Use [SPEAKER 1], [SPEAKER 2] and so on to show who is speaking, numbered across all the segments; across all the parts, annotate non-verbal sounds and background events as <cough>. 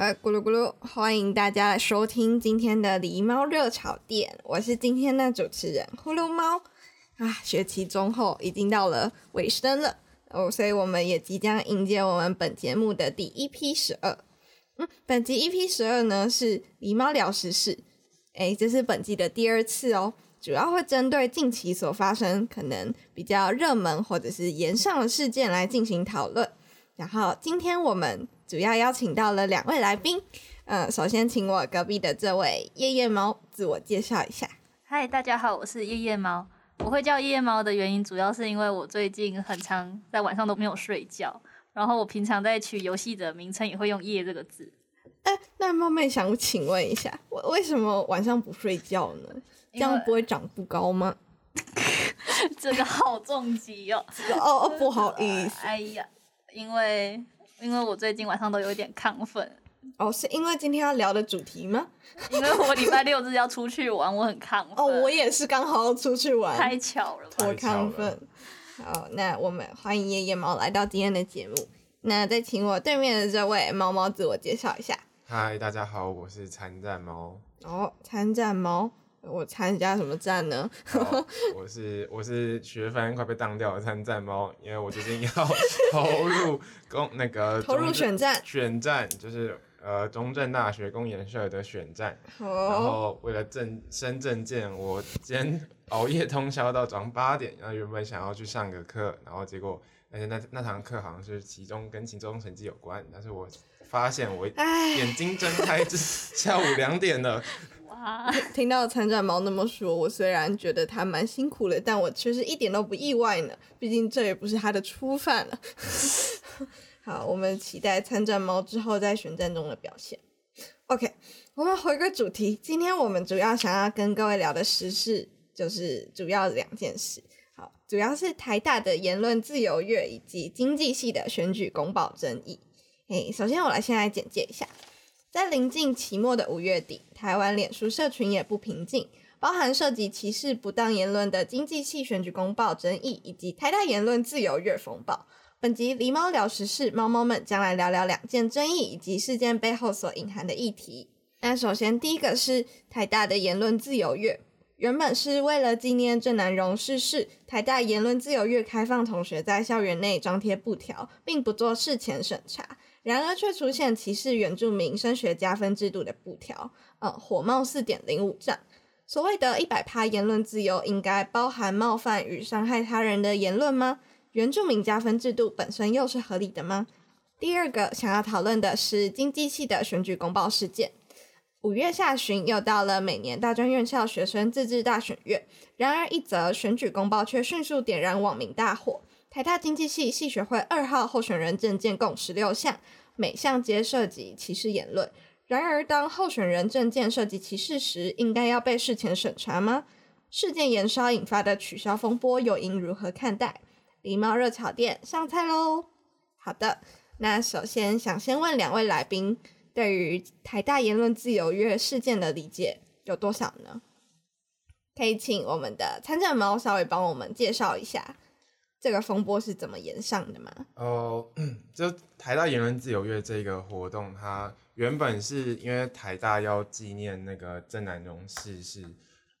[SPEAKER 1] 呃，咕噜咕噜，欢迎大家来收听今天的狸猫热炒店，我是今天的主持人呼噜猫。啊，学期中后已经到了尾声了哦，所以我们也即将迎接我们本节目的第一批十二。嗯，本集 EP 十二呢是狸猫聊时事，诶，这是本季的第二次哦，主要会针对近期所发生可能比较热门或者是炎上的事件来进行讨论。然后今天我们主要邀请到了两位来宾，嗯，首先请我隔壁的这位夜夜猫自我介绍一下。
[SPEAKER 2] 嗨，大家好，我是夜夜猫。我会叫夜夜猫的原因，主要是因为我最近很常在晚上都没有睡觉，然后我平常在取游戏的名称也会用“夜”这个字。
[SPEAKER 1] 哎，那冒昧想请问一下，我为什么晚上不睡觉呢？这样不会长不高吗？<laughs>
[SPEAKER 2] 这个好重击哦！
[SPEAKER 1] 哦哦，不好意思，
[SPEAKER 2] 哎呀。因为因为我最近晚上都有一点亢奋
[SPEAKER 1] 哦，是因为今天要聊的主题吗？<laughs>
[SPEAKER 2] 因为我礼拜六日要出去玩，我很亢奋。
[SPEAKER 1] 哦，我也是刚好要出去玩，
[SPEAKER 2] 太巧了，
[SPEAKER 1] 我亢奋。好，那我们欢迎夜夜猫来到今天的节目。那再请我对面的这位猫猫自我介绍一下。
[SPEAKER 3] 嗨，大家好，我是参战猫。
[SPEAKER 1] 哦，参战猫。我参加什么战呢？<laughs>
[SPEAKER 3] 我是我是学分快被当掉的参战猫，因为我最近要 <laughs> 投入公那个
[SPEAKER 1] 投入选战
[SPEAKER 3] 选战，就是呃中正大学公研社的选战。Oh. 然后为了证升政见，我今天熬夜通宵到早上八点，然后原本想要去上个课，然后结果而且那那堂课好像是其中跟期中成绩有关，但是我发现我眼睛睁开 <laughs> 是下午两点了。
[SPEAKER 1] 听到参战猫那么说，我虽然觉得他蛮辛苦的，但我其实一点都不意外呢。毕竟这也不是他的初犯了。<laughs> 好，我们期待参战猫之后在选战中的表现。OK，我们回归主题，今天我们主要想要跟各位聊的时事，就是主要两件事。好，主要是台大的言论自由月以及经济系的选举公报争议。嘿，首先我来先来简介一下。在临近期末的五月底，台湾脸书社群也不平静，包含涉及歧视不当言论的经济系选举公报争议，以及台大言论自由月风暴。本集狸猫聊时事，猫猫们将来聊聊两件争议以及事件背后所隐含的议题。那首先第一个是台大的言论自由月，原本是为了纪念郑南榕逝世，台大言论自由月开放同学在校园内张贴布条，并不做事前审查。然而，却出现歧视原住民升学加分制度的布条，呃，火冒四点零五丈。所谓的一百趴言论自由，应该包含冒犯与伤害他人的言论吗？原住民加分制度本身又是合理的吗？第二个想要讨论的是经济系的选举公报事件。五月下旬又到了每年大专院校学生自治大选月，然而一则选举公报却迅速点燃网民大火。台大经济系系学会二号候选人证件共十六项，每项皆涉及歧视言论。然而，当候选人证件涉及歧视时，应该要被事前审查吗？事件延烧引发的取消风波，又应如何看待？梨猫热炒店上菜喽！好的，那首先想先问两位来宾，对于台大言论自由月事件的理解有多少呢？可以请我们的参战猫稍微帮我们介绍一下。这个风波是怎么延上的吗？
[SPEAKER 3] 哦、就台大言论自由月这个活动，它原本是因为台大要纪念那个郑南榕逝世，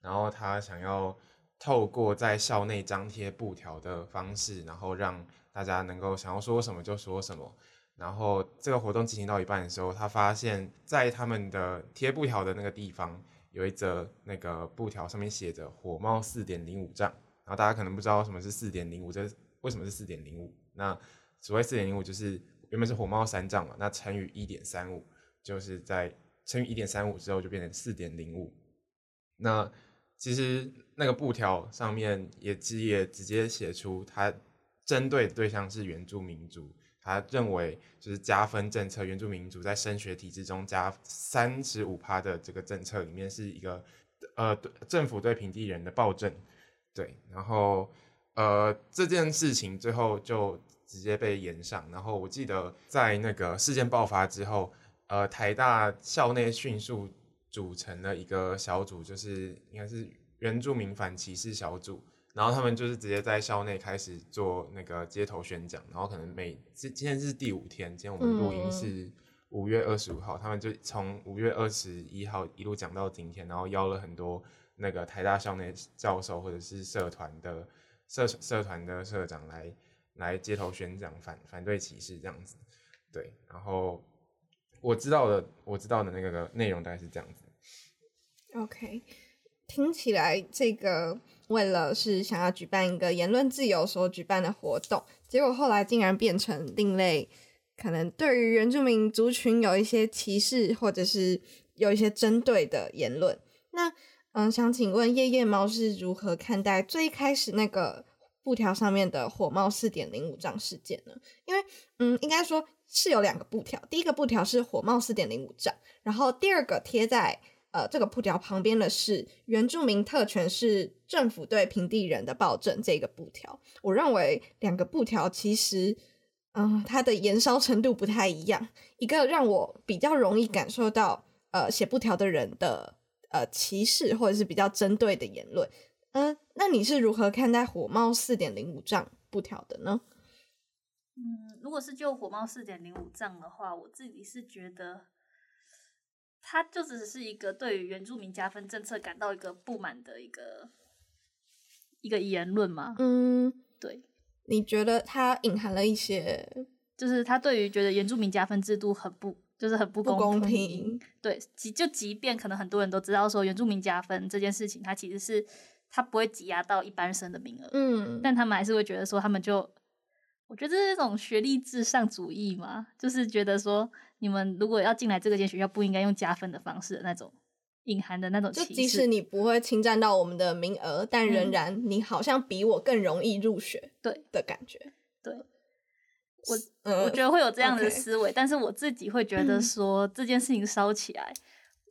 [SPEAKER 3] 然后他想要透过在校内张贴布条的方式，然后让大家能够想要说什么就说什么。然后这个活动进行到一半的时候，他发现，在他们的贴布条的那个地方，有一则那个布条上面写着“火冒四点零五丈”。然后大家可能不知道什么是四点零五，这为什么是四点零五？那所谓四点零五就是原本是火冒三丈嘛，那乘以一点三五，就是在乘以一点三五之后就变成四点零五。那其实那个布条上面也直也直接写出，它针对的对象是原住民族，他认为就是加分政策，原住民族在升学体制中加三十五趴的这个政策里面是一个呃政府对平地人的暴政，对，然后呃这件事情最后就直接被延上，然后我记得在那个事件爆发之后，呃台大校内迅速。组成了一个小组，就是应该是原住民反歧视小组，然后他们就是直接在校内开始做那个街头宣讲，然后可能每今今天是第五天，今天我们录音是五月二十五号，他们就从五月二十一号一路讲到今天，然后邀了很多那个台大校内教授或者是社团的社社团的社长来来街头宣讲反反对歧视这样子，对，然后。我知道的，我知道的那个内容大概是这样子。
[SPEAKER 1] OK，听起来这个为了是想要举办一个言论自由所举办的活动，结果后来竟然变成另类，可能对于原住民族群有一些歧视，或者是有一些针对的言论。那嗯，想请问夜夜猫是如何看待最开始那个布条上面的火冒四点零五丈事件呢？因为嗯，应该说。是有两个布条，第一个布条是火冒四点零五丈，然后第二个贴在呃这个布条旁边的是原住民特权是政府对平地人的暴政这个布条。我认为两个布条其实，嗯、它的燃烧程度不太一样。一个让我比较容易感受到呃写布条的人的呃歧视或者是比较针对的言论。嗯、呃，那你是如何看待火冒四点零五丈布条的呢？
[SPEAKER 2] 嗯，如果是就火冒四点零五丈的话，我自己是觉得，他就只是一个对于原住民加分政策感到一个不满的一个一个言论嘛。嗯，对。
[SPEAKER 1] 你觉得他隐含了一些，
[SPEAKER 2] 就是他对于觉得原住民加分制度很不，就是很不公平。
[SPEAKER 1] 公平。
[SPEAKER 2] 对，即就即便可能很多人都知道说原住民加分这件事情，它其实是它不会挤压到一般生的名额。嗯，但他们还是会觉得说他们就。我觉得这是一种学历至上主义嘛，就是觉得说你们如果要进来这个间学校，不应该用加分的方式的那种隐含的那种。
[SPEAKER 1] 就即使你不会侵占到我们的名额，但仍然你好像比我更容易入学，对的感觉。
[SPEAKER 2] 对，我、呃、我觉得会有这样的思维但是我自己会觉得说这件事情烧起来，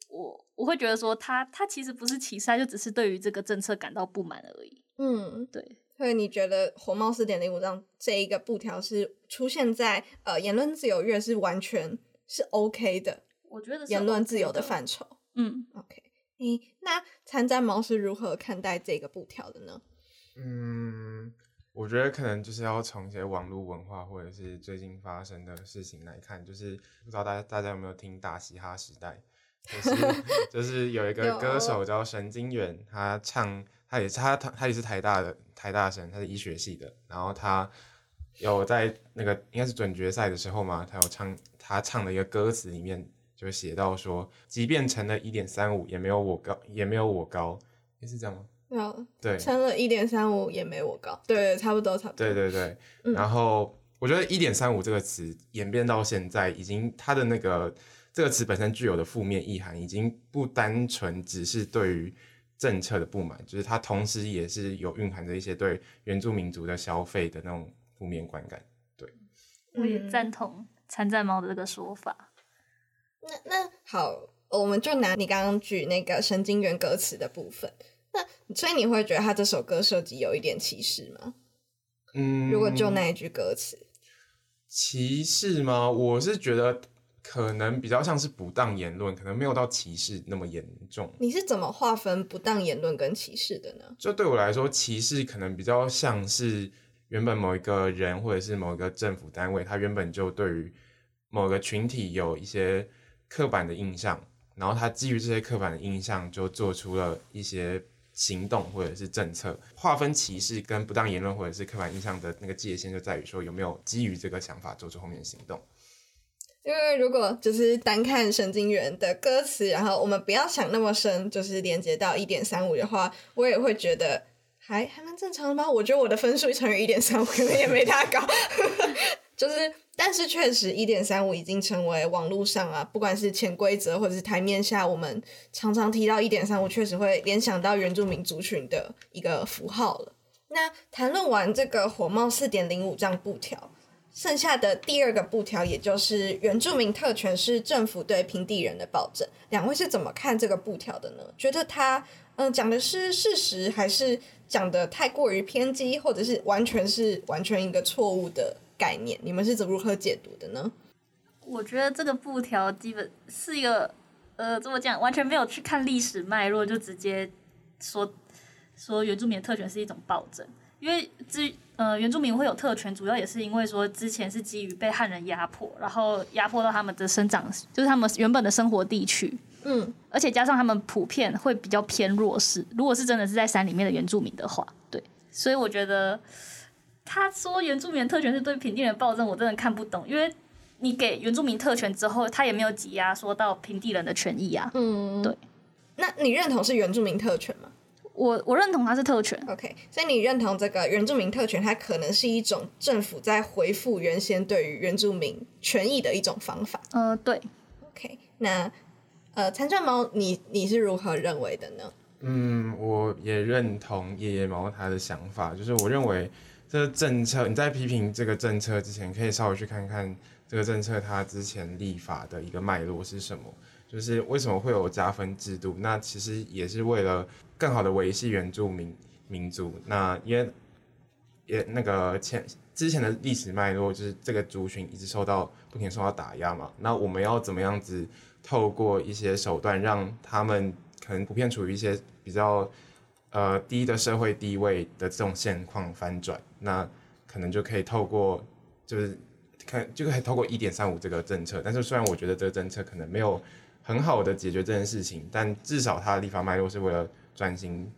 [SPEAKER 2] 我我会觉得说他他其实不是歧视，他就只是对于这个政策感到不满而已。嗯，对。
[SPEAKER 1] 所以你觉得红帽四点零五章这一个布条是出现在呃言论自由月是完全是 OK 的？
[SPEAKER 2] 我觉得是
[SPEAKER 1] 言论自由的范畴。嗯，OK。诶，那参战猫是如何看待这个布条的呢？
[SPEAKER 3] 嗯，我觉得可能就是要从一些网络文化或者是最近发生的事情来看，就是不知道大家大家有没有听大嘻哈时代？就是 <laughs> 就是有一个歌手叫神经元，他唱。他也是他他他也是台大的台大生，他是医学系的。然后他有在那个应该是准决赛的时候嘛，他有唱他唱的一个歌词里面就写到说，即便成了一点三五，也没有我高，也没有我高，也是这样吗？
[SPEAKER 1] 有
[SPEAKER 3] 对，
[SPEAKER 1] 成了一点三五也没我高，对，差不多差不多。
[SPEAKER 3] 对对对，嗯、然后我觉得一点三五这个词演变到现在，已经它的那个这个词本身具有的负面意涵，已经不单纯只是对于。政策的不满，就是它同时也是有蕴含着一些对原住民族的消费的那种负面观感。对，
[SPEAKER 2] 我也赞同参战猫的这个说法。
[SPEAKER 1] 那那好，我们就拿你刚刚举那个神经元歌词的部分，那所以你会觉得他这首歌设计有一点歧视吗？嗯，如果就那一句歌词，
[SPEAKER 3] 歧视吗？我是觉得。可能比较像是不当言论，可能没有到歧视那么严重。
[SPEAKER 1] 你是怎么划分不当言论跟歧视的呢？
[SPEAKER 3] 就对我来说，歧视可能比较像是原本某一个人或者是某一个政府单位，他原本就对于某个群体有一些刻板的印象，然后他基于这些刻板的印象，就做出了一些行动或者是政策。划分歧视跟不当言论或者是刻板印象的那个界限，就在于说有没有基于这个想法做出后面的行动。
[SPEAKER 1] 因为如果就是单看神经元的歌词，然后我们不要想那么深，就是连接到一点三五的话，我也会觉得还还蛮正常的吧？我觉得我的分数乘以一点三五可能也没他高，就是，但是确实一点三五已经成为网络上啊，不管是潜规则或者是台面下，我们常常提到一点三五，确实会联想到原住民族群的一个符号了。那谈论完这个火冒四点零五张布条，剩下的第二个布条，也就是原住民特权是政府对平地人的保证，两位是怎么看这个布条的呢？觉得他嗯讲的是事实，还是讲的太过于偏激，或者是完全是完全一个错误的概念？你们是怎如何解读的呢？
[SPEAKER 2] 我觉得这个布条基本是一个呃，怎么讲，完全没有去看历史脉络，就直接说。说原住民的特权是一种暴政，因为之呃原住民会有特权，主要也是因为说之前是基于被汉人压迫，然后压迫到他们的生长，就是他们原本的生活地区，嗯，而且加上他们普遍会比较偏弱势。如果是真的是在山里面的原住民的话，对，所以我觉得他说原住民特权是对平地人的暴政，我真的看不懂，因为你给原住民特权之后，他也没有挤压说到平地人的权益啊，嗯，对，
[SPEAKER 1] 那你认同是原住民特权吗？
[SPEAKER 2] 我我认同它是特权
[SPEAKER 1] ，OK，所以你认同这个原住民特权，它可能是一种政府在回复原先对于原住民权益的一种方法。
[SPEAKER 2] 呃，对
[SPEAKER 1] ，OK，那呃，参战猫，你你是如何认为的呢？
[SPEAKER 3] 嗯，我也认同夜夜猫他的想法，就是我认为这个政策，你在批评这个政策之前，可以稍微去看看这个政策它之前立法的一个脉络是什么。就是为什么会有加分制度？那其实也是为了更好的维系原住民民族。那因为也那个前之前的历史脉络，就是这个族群一直受到不停受到打压嘛。那我们要怎么样子透过一些手段，让他们可能普遍处于一些比较呃低的社会地位的这种现况翻转？那可能就可以透过就是看就可以透过一点三五这个政策。但是虽然我觉得这个政策可能没有。很好的解决这件事情，但至少它的立法脉络是为了转型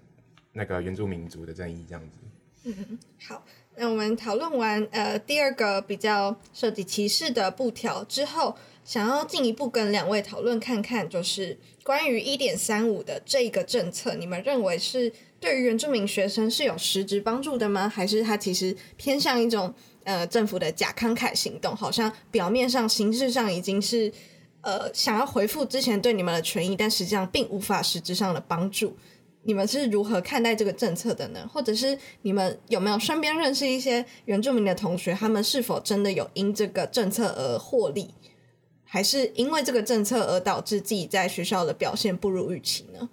[SPEAKER 3] 那个原住民族的正义，这样子。
[SPEAKER 1] 嗯，好，那我们讨论完呃第二个比较涉及歧视的布条之后，想要进一步跟两位讨论看看，就是关于一点三五的这个政策，你们认为是对于原住民学生是有实质帮助的吗？还是它其实偏向一种呃政府的假慷慨行动，好像表面上形式上已经是。呃，想要回复之前对你们的权益，但实际上并无法实质上的帮助。你们是如何看待这个政策的呢？或者是你们有没有身边认识一些原住民的同学，他们是否真的有因这个政策而获利，还是因为这个政策而导致自己在学校的表现不如预期呢？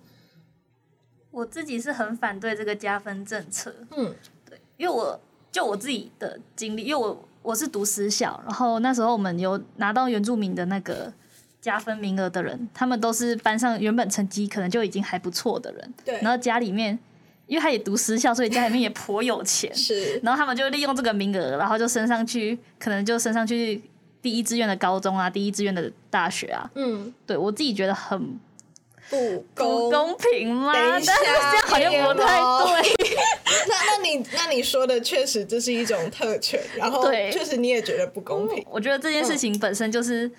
[SPEAKER 2] 我自己是很反对这个加分政策。嗯，对，因为我就我自己的经历，因为我我是读私校，然后那时候我们有拿到原住民的那个。加分名额的人，他们都是班上原本成绩可能就已经还不错的人。
[SPEAKER 1] 对。
[SPEAKER 2] 然后家里面，因为他也读私校，所以家里面也颇有钱。<laughs>
[SPEAKER 1] 是。
[SPEAKER 2] 然后他们就利用这个名额，然后就升上去，可能就升上去第一志愿的高中啊，第一志愿的大学啊。嗯。对我自己觉得很
[SPEAKER 1] 不
[SPEAKER 2] 公不公平吗？
[SPEAKER 1] 等一下，
[SPEAKER 2] 但是这样好像不太对。<laughs>
[SPEAKER 1] 那那你那你说的确实这是一种特权，然后确实你也觉得不公平。
[SPEAKER 2] 我觉得这件事情本身就是。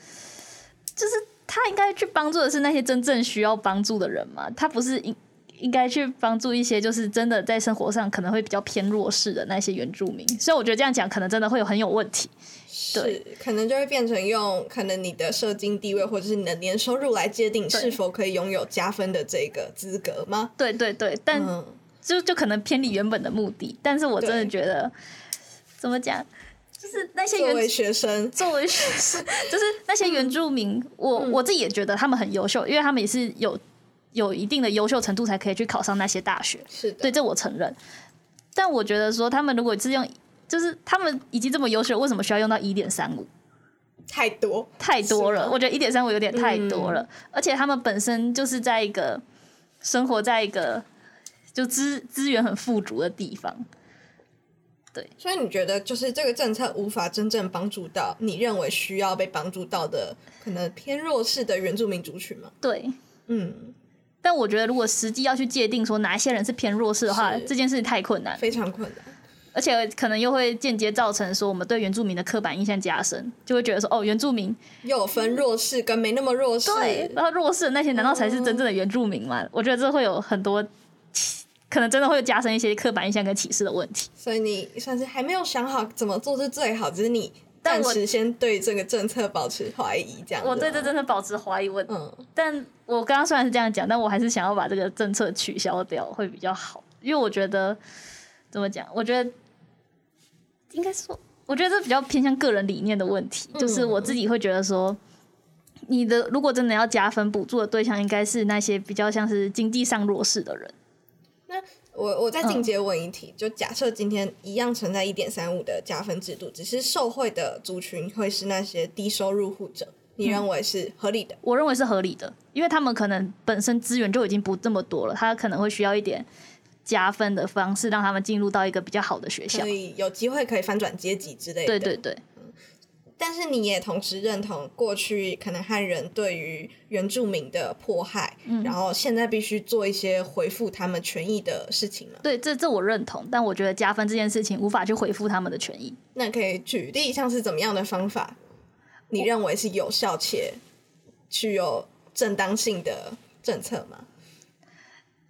[SPEAKER 2] 就是他应该去帮助的是那些真正需要帮助的人嘛，他不是应应该去帮助一些就是真的在生活上可能会比较偏弱势的那些原住民，所以我觉得这样讲可能真的会有很有问题。对，
[SPEAKER 1] 可能就会变成用可能你的社经地位或者是你的年收入来界定是否可以拥有加分的这个资格吗？
[SPEAKER 2] 对对对，但就就可能偏离原本的目的，但是我真的觉得怎么讲？就是那些原
[SPEAKER 1] 作为学生，
[SPEAKER 2] 作为学生，<laughs> 就是那些原住民，我、嗯、我自己也觉得他们很优秀，因为他们也是有有一定的优秀程度才可以去考上那些大学。
[SPEAKER 1] 是的，
[SPEAKER 2] 对，这我承认。但我觉得说他们如果是用，就是他们已经这么优秀，为什么需要用到一点三五？
[SPEAKER 1] 太多
[SPEAKER 2] 太多了，我觉得一点三五有点太多了。嗯、而且他们本身就是在一个生活在一个就资资源很富足的地方。对，
[SPEAKER 1] 所以你觉得就是这个政策无法真正帮助到你认为需要被帮助到的可能偏弱势的原住民族群吗？
[SPEAKER 2] 对，嗯，但我觉得如果实际要去界定说哪一些人是偏弱势的话，这件事太困难，
[SPEAKER 1] 非常困难，
[SPEAKER 2] 而且可能又会间接造成说我们对原住民的刻板印象加深，就会觉得说哦，原住民
[SPEAKER 1] 又有分弱势跟没那么弱势，
[SPEAKER 2] 对，然后弱势的那些难道才是真正的原住民吗？嗯、我觉得这会有很多。可能真的会加深一些刻板印象跟歧视的问题。
[SPEAKER 1] 所以你算是还没有想好怎么做是最好，只是你暂时先对这个政策保持怀疑，这样。
[SPEAKER 2] 我对这政策保持怀疑，我嗯，但我刚刚虽然是这样讲，但我还是想要把这个政策取消掉会比较好，因为我觉得怎么讲？我觉得应该说，我觉得这比较偏向个人理念的问题，就是我自己会觉得说。你的如果真的要加分补助的对象，应该是那些比较像是经济上弱势的人。
[SPEAKER 1] 那我我再进阶问一题，嗯、就假设今天一样存在一点三五的加分制度，只是受惠的族群会是那些低收入户者，你认为是合理的？
[SPEAKER 2] 我认为是合理的，因为他们可能本身资源就已经不这么多了，他可能会需要一点加分的方式，让他们进入到一个比较好的学校，
[SPEAKER 1] 所以有机会可以翻转阶级之类的。
[SPEAKER 2] 对对对。
[SPEAKER 1] 但是你也同时认同过去可能汉人对于原住民的迫害，嗯、然后现在必须做一些回复他们权益的事情了。
[SPEAKER 2] 对，这这我认同，但我觉得加分这件事情无法去回复他们的权益。
[SPEAKER 1] 那可以举例像是怎么样的方法？你认为是有效且具有正当性的政策吗？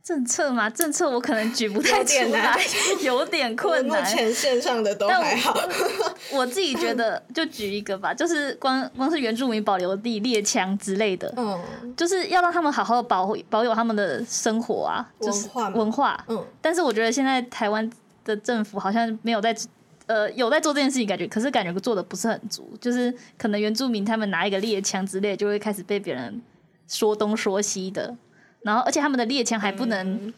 [SPEAKER 2] 政策嘛？政策我可能举不太出来，<laughs> 有点困难。
[SPEAKER 1] 目前线上的都还好。
[SPEAKER 2] 我，我自己觉得，就举一个吧，就是光光是原住民保留地猎枪之类的，嗯，就是要让他们好好的保保有他们的生活啊，就是文化，文化。嗯，但是我觉得现在台湾的政府好像没有在，呃，有在做这件事情，感觉可是感觉做的不是很足，就是可能原住民他们拿一个猎枪之类，就会开始被别人说东说西的。然后，而且他们的猎枪还不能，嗯、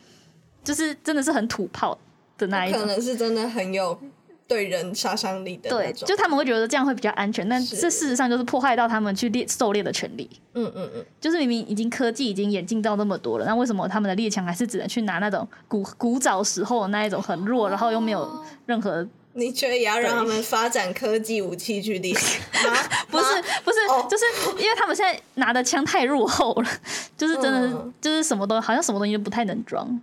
[SPEAKER 2] 就是真的是很土炮的那一种，
[SPEAKER 1] 可能是真的很有对人杀伤力的。
[SPEAKER 2] 对，就他们会觉得这样会比较安全，但这事实上就是破坏到他们去猎狩猎的权利。嗯嗯嗯，就是明明已经科技已经演进到那么多了，那为什么他们的猎枪还是只能去拿那种古古早时候的那一种很弱，然后又没有任何？
[SPEAKER 1] 你觉得也要让他们发展科技武器去猎？<laughs>
[SPEAKER 2] 不是不是，哦、就是因为他们现在拿的枪太落后了，就是真的、嗯、就是什么东西好像什么东西都不太能装。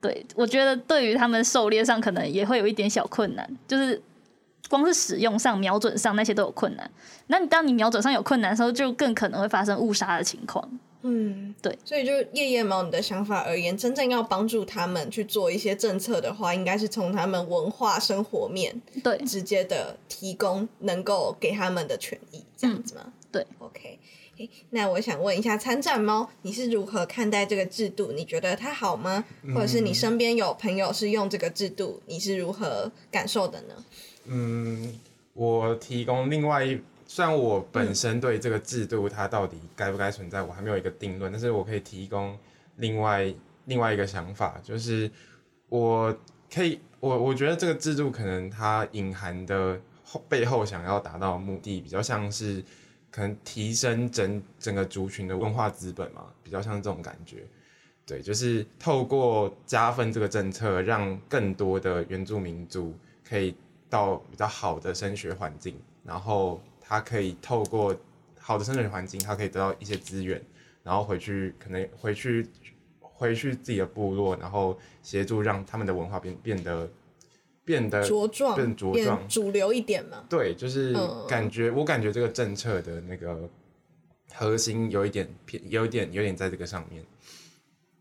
[SPEAKER 2] 对，我觉得对于他们狩猎上可能也会有一点小困难，就是光是使用上、瞄准上那些都有困难。那你当你瞄准上有困难的时候，就更可能会发生误杀的情况。嗯，对，
[SPEAKER 1] 所以就夜夜猫你的想法而言，真正要帮助他们去做一些政策的话，应该是从他们文化生活面对直接的提供能够给他们的权益，这样子吗？嗯、
[SPEAKER 2] 对
[SPEAKER 1] ，OK，那我想问一下参战猫，你是如何看待这个制度？你觉得它好吗？或者是你身边有朋友是用这个制度，你是如何感受的呢？
[SPEAKER 3] 嗯，我提供另外一。虽然我本身对这个制度它到底该不该存在，我还没有一个定论，但是我可以提供另外另外一个想法，就是我可以我我觉得这个制度可能它隐含的后背后想要达到的目的，比较像是可能提升整整个族群的文化资本嘛，比较像这种感觉。对，就是透过加分这个政策，让更多的原住民族可以到比较好的升学环境，然后。他可以透过好的生存环境，他可以得到一些资源，然后回去可能回去回去自己的部落，然后协助让他们的文化变变得变得
[SPEAKER 1] 茁壮，
[SPEAKER 3] 更茁壮，
[SPEAKER 1] 主流一点嘛。
[SPEAKER 3] 对，就是感觉、嗯、我感觉这个政策的那个核心有一点偏，有一点有点在这个上面。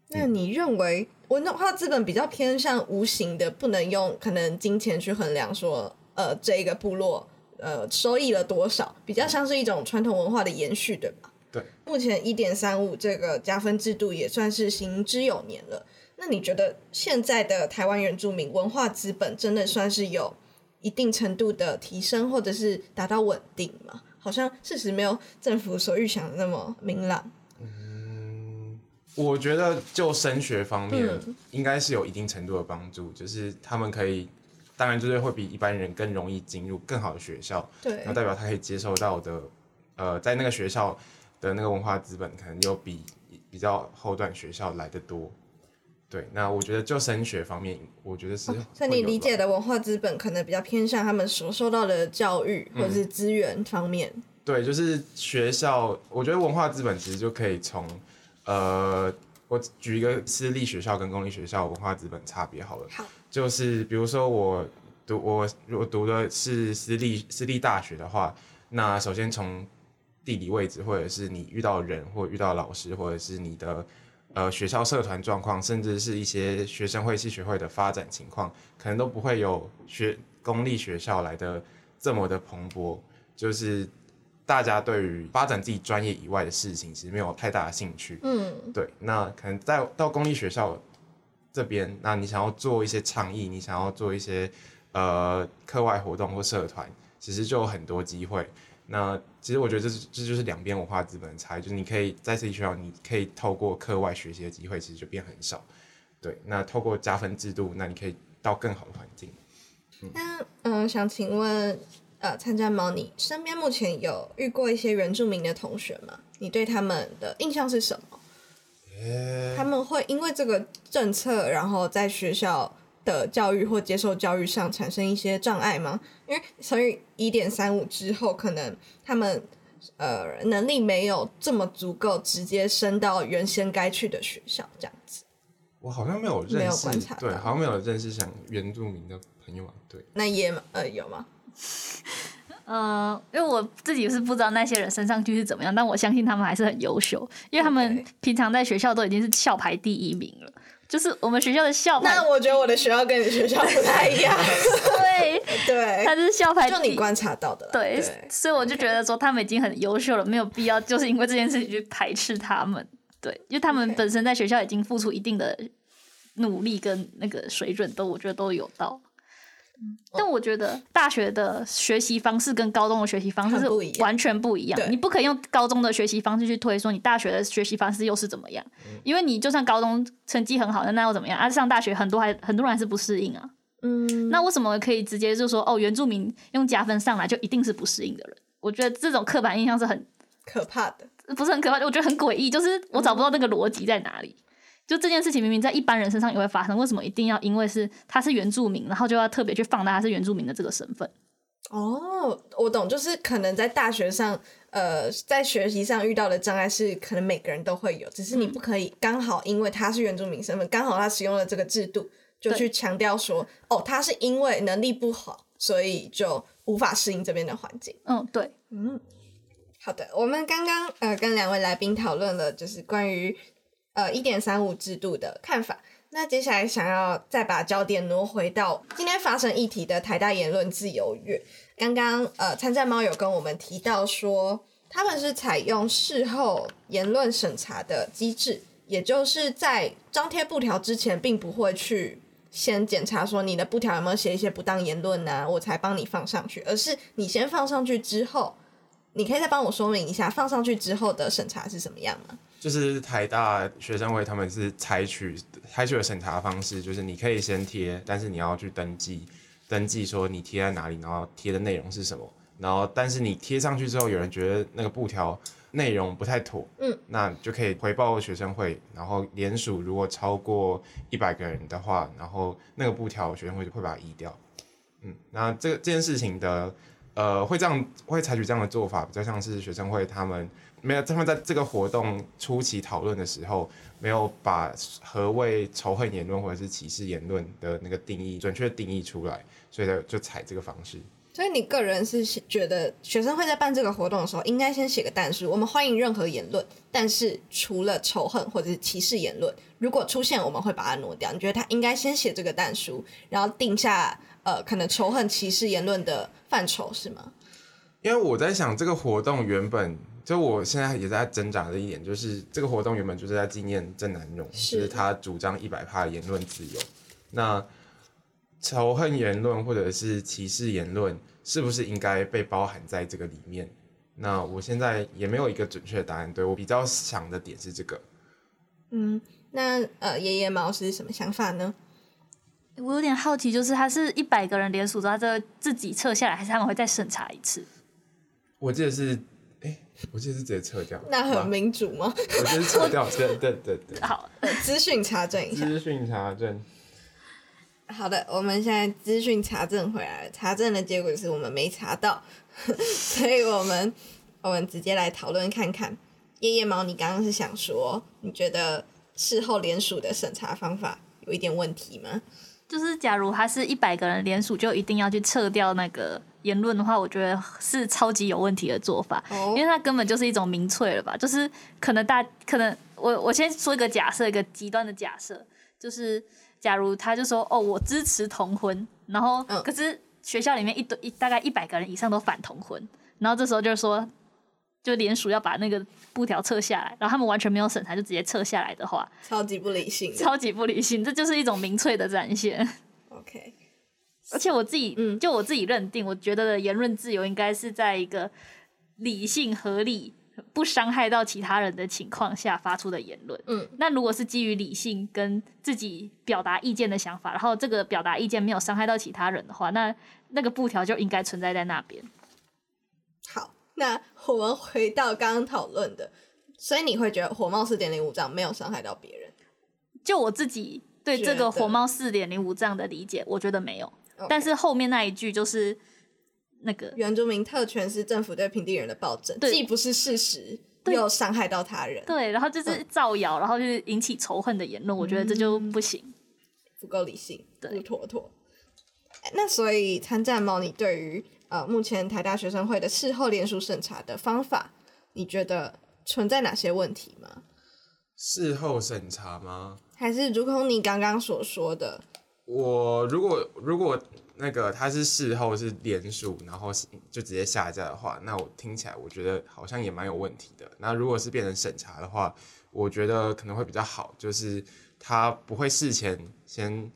[SPEAKER 1] 那你认为文化资本比较偏向无形的，不能用可能金钱去衡量说，呃，这一个部落。呃，收益了多少？比较像是一种传统文化的延续，对吧？
[SPEAKER 3] 对。
[SPEAKER 1] 目前一点三五这个加分制度也算是行之有年了。那你觉得现在的台湾原住民文化资本真的算是有一定程度的提升，或者是达到稳定吗？好像事实没有政府所预想的那么明朗。
[SPEAKER 3] 嗯，我觉得就升学方面，应该是有一定程度的帮助，就是他们可以。当然，就是会比一般人更容易进入更好的学校，
[SPEAKER 1] 对，
[SPEAKER 3] 那代表他可以接受到的，呃，在那个学校的那个文化资本，可能又比比较后段学校来的多。对，那我觉得就升学方面，我觉得是。
[SPEAKER 1] 所以你理解的文化资本，可能比较偏向他们所受到的教育或者是资源方面。
[SPEAKER 3] 嗯。对，就是学校，我觉得文化资本其实就可以从，呃，我举一个私立学校跟公立学校文化资本差别好了。
[SPEAKER 1] 好。
[SPEAKER 3] 就是比如说我读我如果读的是私立私立大学的话，那首先从地理位置，或者是你遇到人，或遇到老师，或者是你的呃学校社团状况，甚至是一些学生会、系学会的发展情况，可能都不会有学公立学校来的这么的蓬勃。就是大家对于发展自己专业以外的事情，其实没有太大的兴趣。嗯，对。那可能在到公立学校这边，那你想要做一些倡议，你想要做一些呃课外活动或社团，其实就有很多机会。那其实我觉得这是这就是两边文化资本的差异，就是你可以在私立学校，你可以透过课外学习的机会，其实就变很少。对，那透过加分制度，那你可以到更好的环境。
[SPEAKER 1] 嗯、那嗯，想请问呃，参加猫，你身边目前有遇过一些原住民的同学吗？你对他们的印象是什么？欸、他们会因为这个政策，然后在学校的教育或接受教育上产生一些障碍吗？因为乘以一点三五之后，可能他们呃能力没有这么足够，直接升到原先该去的学校这样子。
[SPEAKER 3] 我好像没有认识，没有观察，对，好像没有认识像原住民的朋友啊。对，
[SPEAKER 1] 那也呃有吗？
[SPEAKER 2] 呃，因为我自己是不知道那些人升上去是怎么样，但我相信他们还是很优秀，因为他们平常在学校都已经是校排第一名了。就是我们学校的校牌，
[SPEAKER 1] 那我觉得我的学校跟你学校不太一样。<laughs>
[SPEAKER 2] 对对，他是校排，
[SPEAKER 1] 就你观察到的。
[SPEAKER 2] 对，所以我就觉得说他们已经很优秀了，没有必要就是因为这件事情去排斥他们。对，因为他们本身在学校已经付出一定的努力跟那个水准，都我觉得都有到。但我觉得大学的学习方式跟高中的学习方式是完全不一样。你不可以用高中的学习方式去推说你大学的学习方式又是怎么样？因为你就算高中成绩很好，那那又怎么样？啊上大学很多还很多人还是不适应啊。嗯，那为什么可以直接就说哦，原住民用加分上来就一定是不适应的人？我觉得这种刻板印象是很
[SPEAKER 1] 可怕的，
[SPEAKER 2] 不是很可怕，我觉得很诡异，就是我找不到那个逻辑在哪里。就这件事情明明在一般人身上也会发生，为什么一定要因为是他是原住民，然后就要特别去放大他是原住民的这个身份？
[SPEAKER 1] 哦，我懂，就是可能在大学上，呃，在学习上遇到的障碍是可能每个人都会有，只是你不可以刚好因为他是原住民身份，刚好他使用了这个制度，就去强调说，哦，他是因为能力不好，所以就无法适应这边的环境。
[SPEAKER 2] 嗯，对，
[SPEAKER 1] 嗯，好的，我们刚刚呃跟两位来宾讨论了，就是关于。呃，一点三五制度的看法。那接下来想要再把焦点挪回到今天发生议题的台大言论自由月。刚刚呃，参战猫有跟我们提到说，他们是采用事后言论审查的机制，也就是在张贴布条之前，并不会去先检查说你的布条有没有写一些不当言论呢、啊，我才帮你放上去，而是你先放上去之后，你可以再帮我说明一下，放上去之后的审查是什么样吗？
[SPEAKER 3] 就是台大学生会他们是采取采取的审查方式，就是你可以先贴，但是你要去登记，登记说你贴在哪里，然后贴的内容是什么，然后但是你贴上去之后，有人觉得那个布条内容不太妥，嗯，那就可以回报学生会，然后联署如果超过一百个人的话，然后那个布条学生会就会把它移掉，嗯，那这个这件事情的，呃，会这样会采取这样的做法，比较像是学生会他们。没有，他们在这个活动初期讨论的时候，没有把何谓仇恨言论或者是歧视言论的那个定义准确定义出来，所以就就采这个方式。
[SPEAKER 1] 所以你个人是觉得学生会在办这个活动的时候，应该先写个但书，我们欢迎任何言论，但是除了仇恨或者是歧视言论，如果出现，我们会把它挪掉。你觉得他应该先写这个但书，然后定下呃可能仇恨歧视言论的范畴，是吗？
[SPEAKER 3] 因为我在想，这个活动原本。所以我现在也在挣扎的一点，就是这个活动原本就是在纪念郑南榕，是就是他主张一百趴言论自由。那仇恨言论或者是歧视言论，是不是应该被包含在这个里面？那我现在也没有一个准确的答案。对，我比较想的点是这个。
[SPEAKER 1] 嗯，那呃，爷爷猫是什么想法呢？
[SPEAKER 2] 我有点好奇，就是他是一百个人联署，他这自己撤下来，还是他们会再审查一次？
[SPEAKER 3] 我记得是。哎，我记得是直接撤掉，
[SPEAKER 1] 那很民主吗？
[SPEAKER 3] 我觉得撤掉，对对对对。
[SPEAKER 2] 好，<laughs>
[SPEAKER 1] 资讯查证一下。
[SPEAKER 3] 资讯查证。<laughs>
[SPEAKER 1] 好的，我们现在资讯查证回来了，查证的结果是我们没查到，<laughs> 所以我们我们直接来讨论看看。夜夜猫，你刚刚是想说，你觉得事后联署的审查方法有一点问题吗？
[SPEAKER 2] 就是假如他是一百个人联署，就一定要去撤掉那个。言论的话，我觉得是超级有问题的做法，因为它根本就是一种民粹了吧？就是可能大可能我我先说一个假设，一个极端的假设，就是假如他就说哦，我支持同婚，然后可是学校里面一堆一大概一百个人以上都反同婚，然后这时候就是说。就联署要把那个布条撤下来，然后他们完全没有审查就直接撤下来的话，
[SPEAKER 1] 超级不理性，
[SPEAKER 2] 超级不理性，这就是一种民粹的展
[SPEAKER 1] 现。
[SPEAKER 2] 而且我自己，嗯，就我自己认定，我觉得的言论自由应该是在一个理性、合理、不伤害到其他人的情况下发出的言论。嗯，那如果是基于理性跟自己表达意见的想法，然后这个表达意见没有伤害到其他人的话，那那个布条就应该存在在那边。
[SPEAKER 1] 好。那我们回到刚刚讨论的，所以你会觉得火冒四点零五这样没有伤害到别人？
[SPEAKER 2] 就我自己对这个火冒四点零五这样的理解，我觉得没有。但是后面那一句就是那个
[SPEAKER 1] 原住民特权是政府对平地人的暴政，既不是事实，又伤害到他人。
[SPEAKER 2] 对，然后就是造谣，嗯、然后就是引起仇恨的言论，我觉得这就不行，嗯、
[SPEAKER 1] 不够理性，不妥妥。那所以参战猫，你对于？呃，目前台大学生会的事后联署审查的方法，你觉得存在哪些问题吗？
[SPEAKER 3] 事后审查吗？
[SPEAKER 1] 还是如同你刚刚所说的？
[SPEAKER 3] 我如果如果那个他是事后是联署，然后就直接下架的话，那我听起来我觉得好像也蛮有问题的。那如果是变成审查的话，我觉得可能会比较好，就是他不会事前先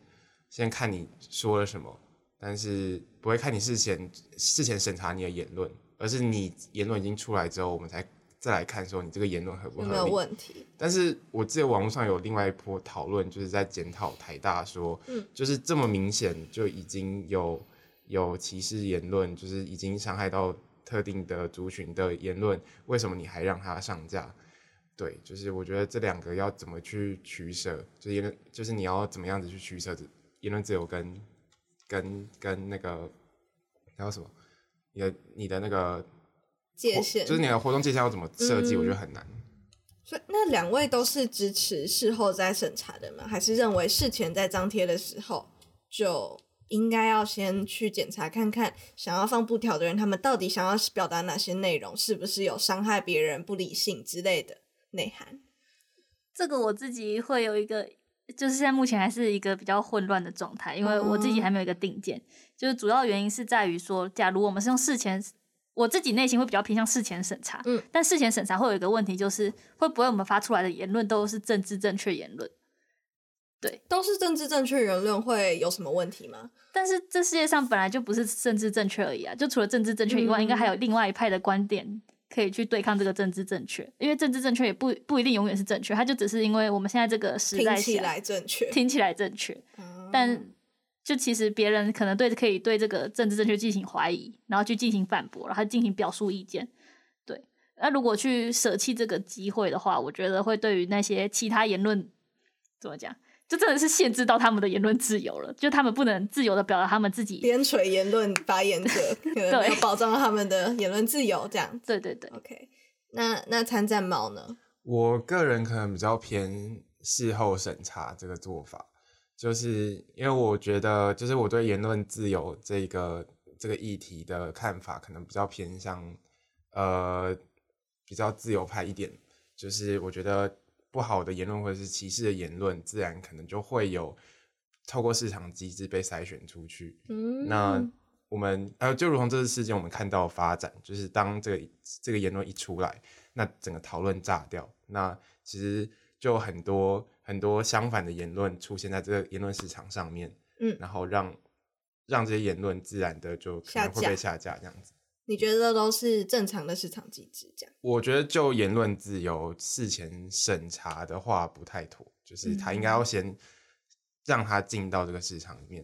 [SPEAKER 3] 先看你说了什么。但是不会看你事前事前审查你的言论，而是你言论已经出来之后，我们才再来看说你这个言论合不合理。
[SPEAKER 1] 有没有问题？
[SPEAKER 3] 但是我记得网络上有另外一波讨论，就是在检讨台大说，嗯，就是这么明显就已经有有歧视言论，就是已经伤害到特定的族群的言论，为什么你还让它上架？对，就是我觉得这两个要怎么去取舍，就是言论，就是你要怎么样子去取舍言论自由跟。跟跟那个还有什么？你的你的那个
[SPEAKER 1] 界限，
[SPEAKER 3] 就是你的活动界限要怎么设计？我觉得很难。
[SPEAKER 1] 所以那两位都是支持事后再审查的吗？还是认为事前在张贴的时候就应该要先去检查看看，想要放布条的人他们到底想要表达哪些内容，是不是有伤害别人、不理性之类的内涵？
[SPEAKER 2] 这个我自己会有一个。就是现在目前还是一个比较混乱的状态，因为我自己还没有一个定见。嗯、就是主要原因是在于说，假如我们是用事前，我自己内心会比较偏向事前审查。嗯，但事前审查会有一个问题，就是会不会我们发出来的言论都是政治正确言论？对，
[SPEAKER 1] 都是政治正确言论会有什么问题吗？
[SPEAKER 2] 但是这世界上本来就不是政治正确而已啊，就除了政治正确以外，嗯、应该还有另外一派的观点。可以去对抗这个政治正确，因为政治正确也不不一定永远是正确，它就只是因为我们现在这个时代
[SPEAKER 1] 听起来正确，
[SPEAKER 2] 听起来正确，嗯、但就其实别人可能对可以对这个政治正确进行怀疑，然后去进行反驳，然后进行表述意见。对，那如果去舍弃这个机会的话，我觉得会对于那些其他言论怎么讲？就真的是限制到他们的言论自由了，就他们不能自由的表达他们自己
[SPEAKER 1] 边陲言论发言者，<laughs> 可能没有保障他们的言论自由，这样。
[SPEAKER 2] 对对对
[SPEAKER 1] ，OK 那。那那参战猫呢？
[SPEAKER 3] 我个人可能比较偏事后审查这个做法，就是因为我觉得，就是我对言论自由这个这个议题的看法，可能比较偏向呃比较自由派一点，就是我觉得。不好的言论或者是歧视的言论，自然可能就会有透过市场机制被筛选出去。嗯，那我们呃，就如同这次事件，我们看到发展，就是当这个这个言论一出来，那整个讨论炸掉，那其实就很多很多相反的言论出现在这个言论市场上面。嗯，然后让让这些言论自然的就可能会被下架这样子。
[SPEAKER 1] 你觉得这都是正常的市场机制？这样？
[SPEAKER 3] 我觉得就言论自由事前审查的话不太妥，就是他应该要先让他进到这个市场里面。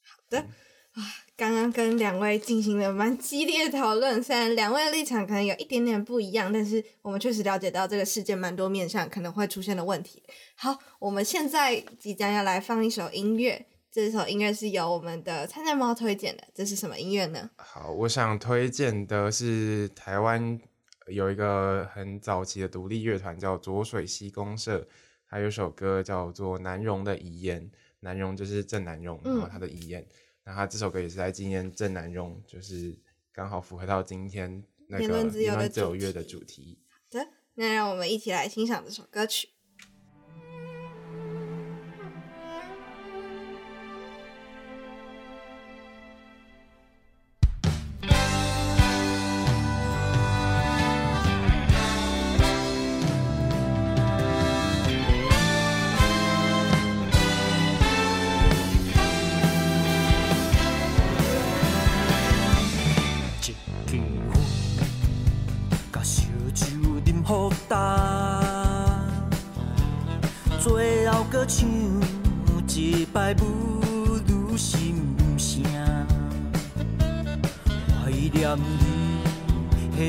[SPEAKER 1] 好的，啊，刚刚跟两位进行了蛮激烈的讨论，虽然两位的立场可能有一点点不一样，但是我们确实了解到这个世界蛮多面向可能会出现的问题。好，我们现在即将要来放一首音乐。这首音乐是由我们的参战猫推荐的，这是什么音乐呢？
[SPEAKER 3] 好，我想推荐的是台湾有一个很早期的独立乐团叫浊水溪公社，它有首歌叫做南榕的遗言，南榕就是郑南榕，然后他的遗言，嗯、那他这首歌也是在纪念郑南榕，就是刚好符合到今天那个
[SPEAKER 1] 言论自由的
[SPEAKER 3] 主题。
[SPEAKER 1] 好的，那让我们一起来欣赏这首歌曲。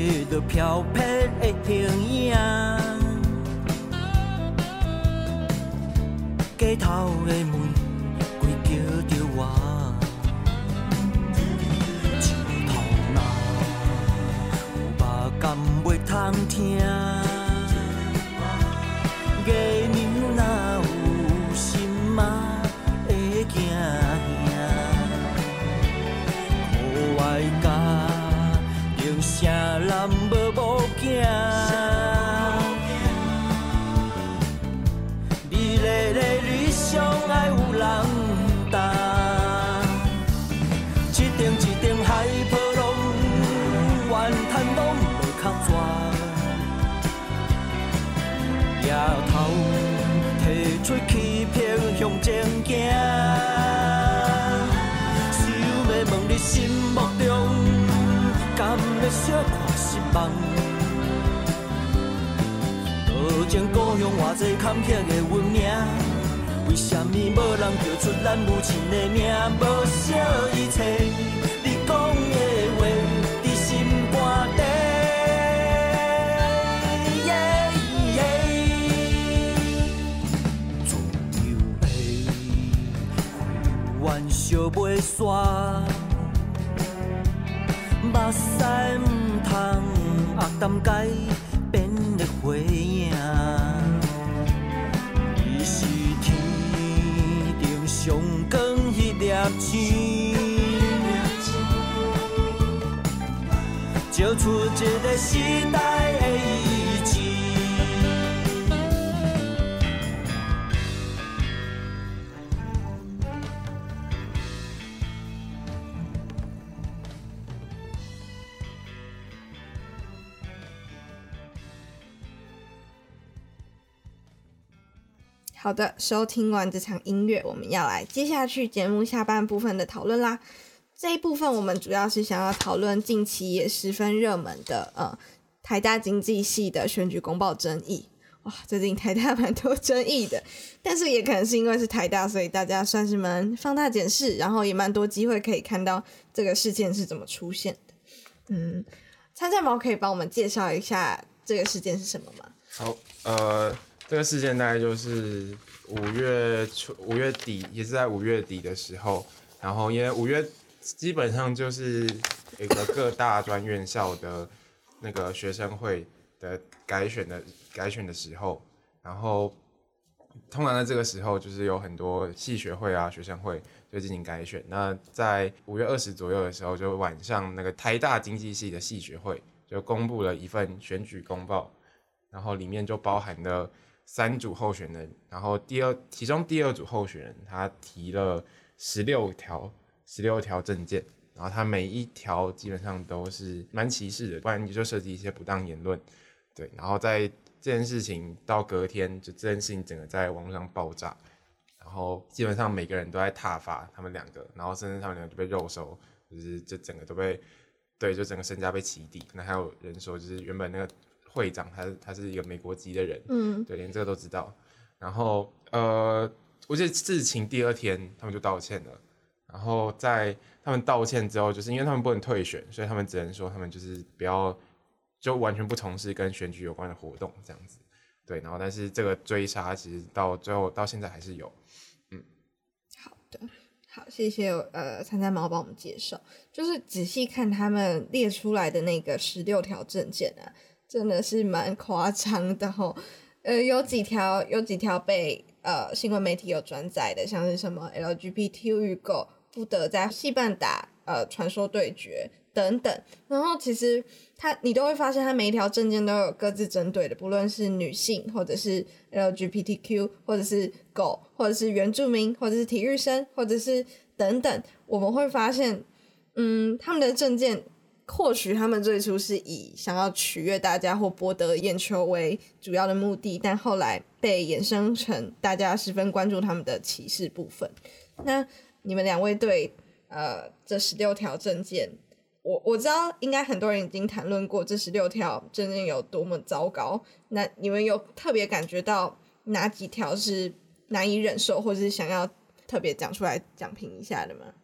[SPEAKER 4] 你迄个飘泊的形影，街头的门关叫着我，石头那有肉甘袂通听。情镜，想要问你心目中，甘会小看失望，多情故乡偌济坎坷的运命，为什么无人叫出咱母亲的名？无惜一切，袂煞。目屎唔通压甘改变的花影，伊是天顶上光迄粒星，照出一个时代的。
[SPEAKER 1] 好的，收听完这场音乐，我们要来接下去节目下半部分的讨论啦。这一部分我们主要是想要讨论近期也十分热门的，呃，台大经济系的选举公报争议。哇，最近台大蛮多争议的，<laughs> 但是也可能是因为是台大，所以大家算是蛮放大检视，然后也蛮多机会可以看到这个事件是怎么出现的。嗯，参赛毛可以帮我们介绍一下这个事件是什么吗？
[SPEAKER 3] 好，呃。这个事件大概就是五月初、五月底，也是在五月底的时候。然后因为五月基本上就是一个各大专院校的那个学生会的改选的改选的时候。然后通常在这个时候，就是有很多系学会啊、学生会就进行改选。那在五月二十左右的时候，就晚上那个台大经济系的系学会就公布了一份选举公报，然后里面就包含了。三组候选人，然后第二，其中第二组候选人他提了十六条，十六条证件，然后他每一条基本上都是蛮歧视的，不然你就涉及一些不当言论，对，然后在这件事情到隔天，就这件事情整个在网络上爆炸，然后基本上每个人都在挞伐他们两个，然后甚至他们两个就被肉搜，就是这整个都被，对，就整个身家被起底，可能还有人说就是原本那个。会长他他是一个美国籍的人，嗯，对，连这个都知道。然后呃，我记得事情第二天他们就道歉了。然后在他们道歉之后，就是因为他们不能退选，所以他们只能说他们就是不要就完全不从事跟选举有关的活动这样子。对，然后但是这个追杀其实到最后到现在还是有。嗯，
[SPEAKER 1] 好的，好，谢谢呃参加毛帮我们介绍，就是仔细看他们列出来的那个十六条证件啊。真的是蛮夸张的吼，呃，有几条有几条被呃新闻媒体有转载的，像是什么 LGBT 预购不得在戏办打呃传说对决等等。然后其实他你都会发现，他每一条证件都有各自针对的，不论是女性，或者是 LGBTQ，或者是狗，或者是原住民，或者是体育生，或者是等等。我们会发现，嗯，他们的证件。或许他们最初是以想要取悦大家或博得眼球为主要的目的，但后来被衍生成大家十分关注他们的歧视部分。那你们两位对呃这十六条证件，我我知道应该很多人已经谈论过这十六条证件有多么糟糕。那你们有特别感觉到哪几条是难以忍受，或者是想要特别讲出来讲评一下的吗？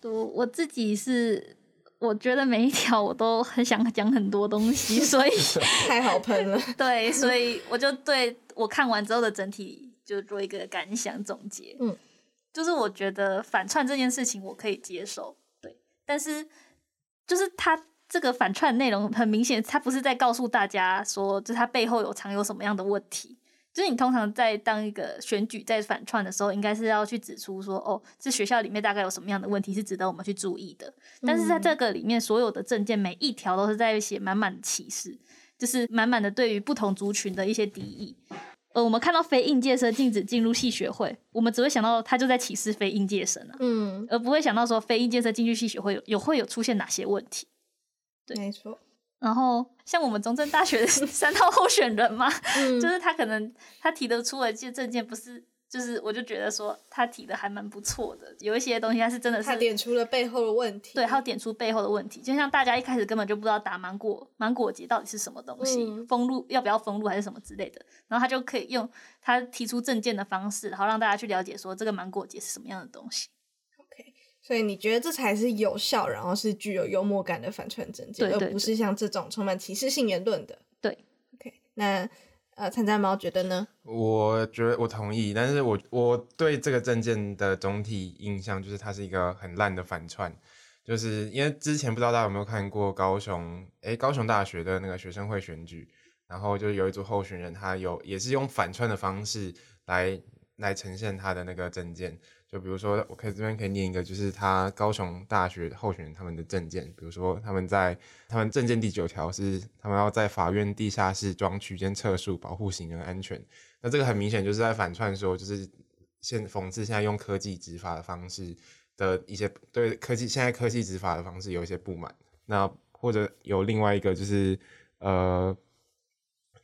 [SPEAKER 2] 我我自己是。我觉得每一条我都很想讲很多东西，<laughs> 所以
[SPEAKER 1] 太好喷了。<laughs>
[SPEAKER 2] 对，所以我就对我看完之后的整体就做一个感想总结。嗯，就是我觉得反串这件事情我可以接受，对，但是就是他这个反串内容很明显，他不是在告诉大家说，就他背后有藏有什么样的问题。就是你通常在当一个选举在反串的时候，应该是要去指出说，哦，这学校里面大概有什么样的问题是值得我们去注意的。但是在这个里面，所有的证件每一条都是在写满满的歧视，就是满满的对于不同族群的一些敌意。呃，我们看到非应届生禁止进入系学会，我们只会想到他就在歧视非应届生啊，嗯，而不会想到说非应届生进去系学会有有会有出现哪些问题。对，
[SPEAKER 1] 没错。
[SPEAKER 2] 然后，像我们中正大学的 <laughs> 三套候选人嘛，嗯、<laughs> 就是他可能他提得出的这些政见不是，就是我就觉得说他提的还蛮不错的，有一些东西他是真的是
[SPEAKER 1] 他点出了背后的问题，
[SPEAKER 2] 对，他点出背后的问题，就像大家一开始根本就不知道打芒果芒果节到底是什么东西，嗯、封路要不要封路还是什么之类的，然后他就可以用他提出证件的方式，然后让大家去了解说这个芒果节是什么样的东西。
[SPEAKER 1] 所以你觉得这才是有效，然后是具有幽默感的反串政见，而不是像这种充满歧视性言论的。
[SPEAKER 2] 对
[SPEAKER 1] ，OK，那呃，参战猫觉得呢？
[SPEAKER 3] 我觉得我同意，但是我我对这个证件的总体印象就是它是一个很烂的反串，就是因为之前不知道大家有没有看过高雄，诶，高雄大学的那个学生会选举，然后就是有一组候选人，他有也是用反串的方式来来呈现他的那个政见。就比如说，我可以这边可以念一个，就是他高雄大学候选人他们的证件，比如说他们在他们证件第九条是他们要在法院地下室装区间测速，保护行人安全。那这个很明显就是在反串说，就是现讽刺现在用科技执法的方式的一些对科技现在科技执法的方式有一些不满。那或者有另外一个就是呃。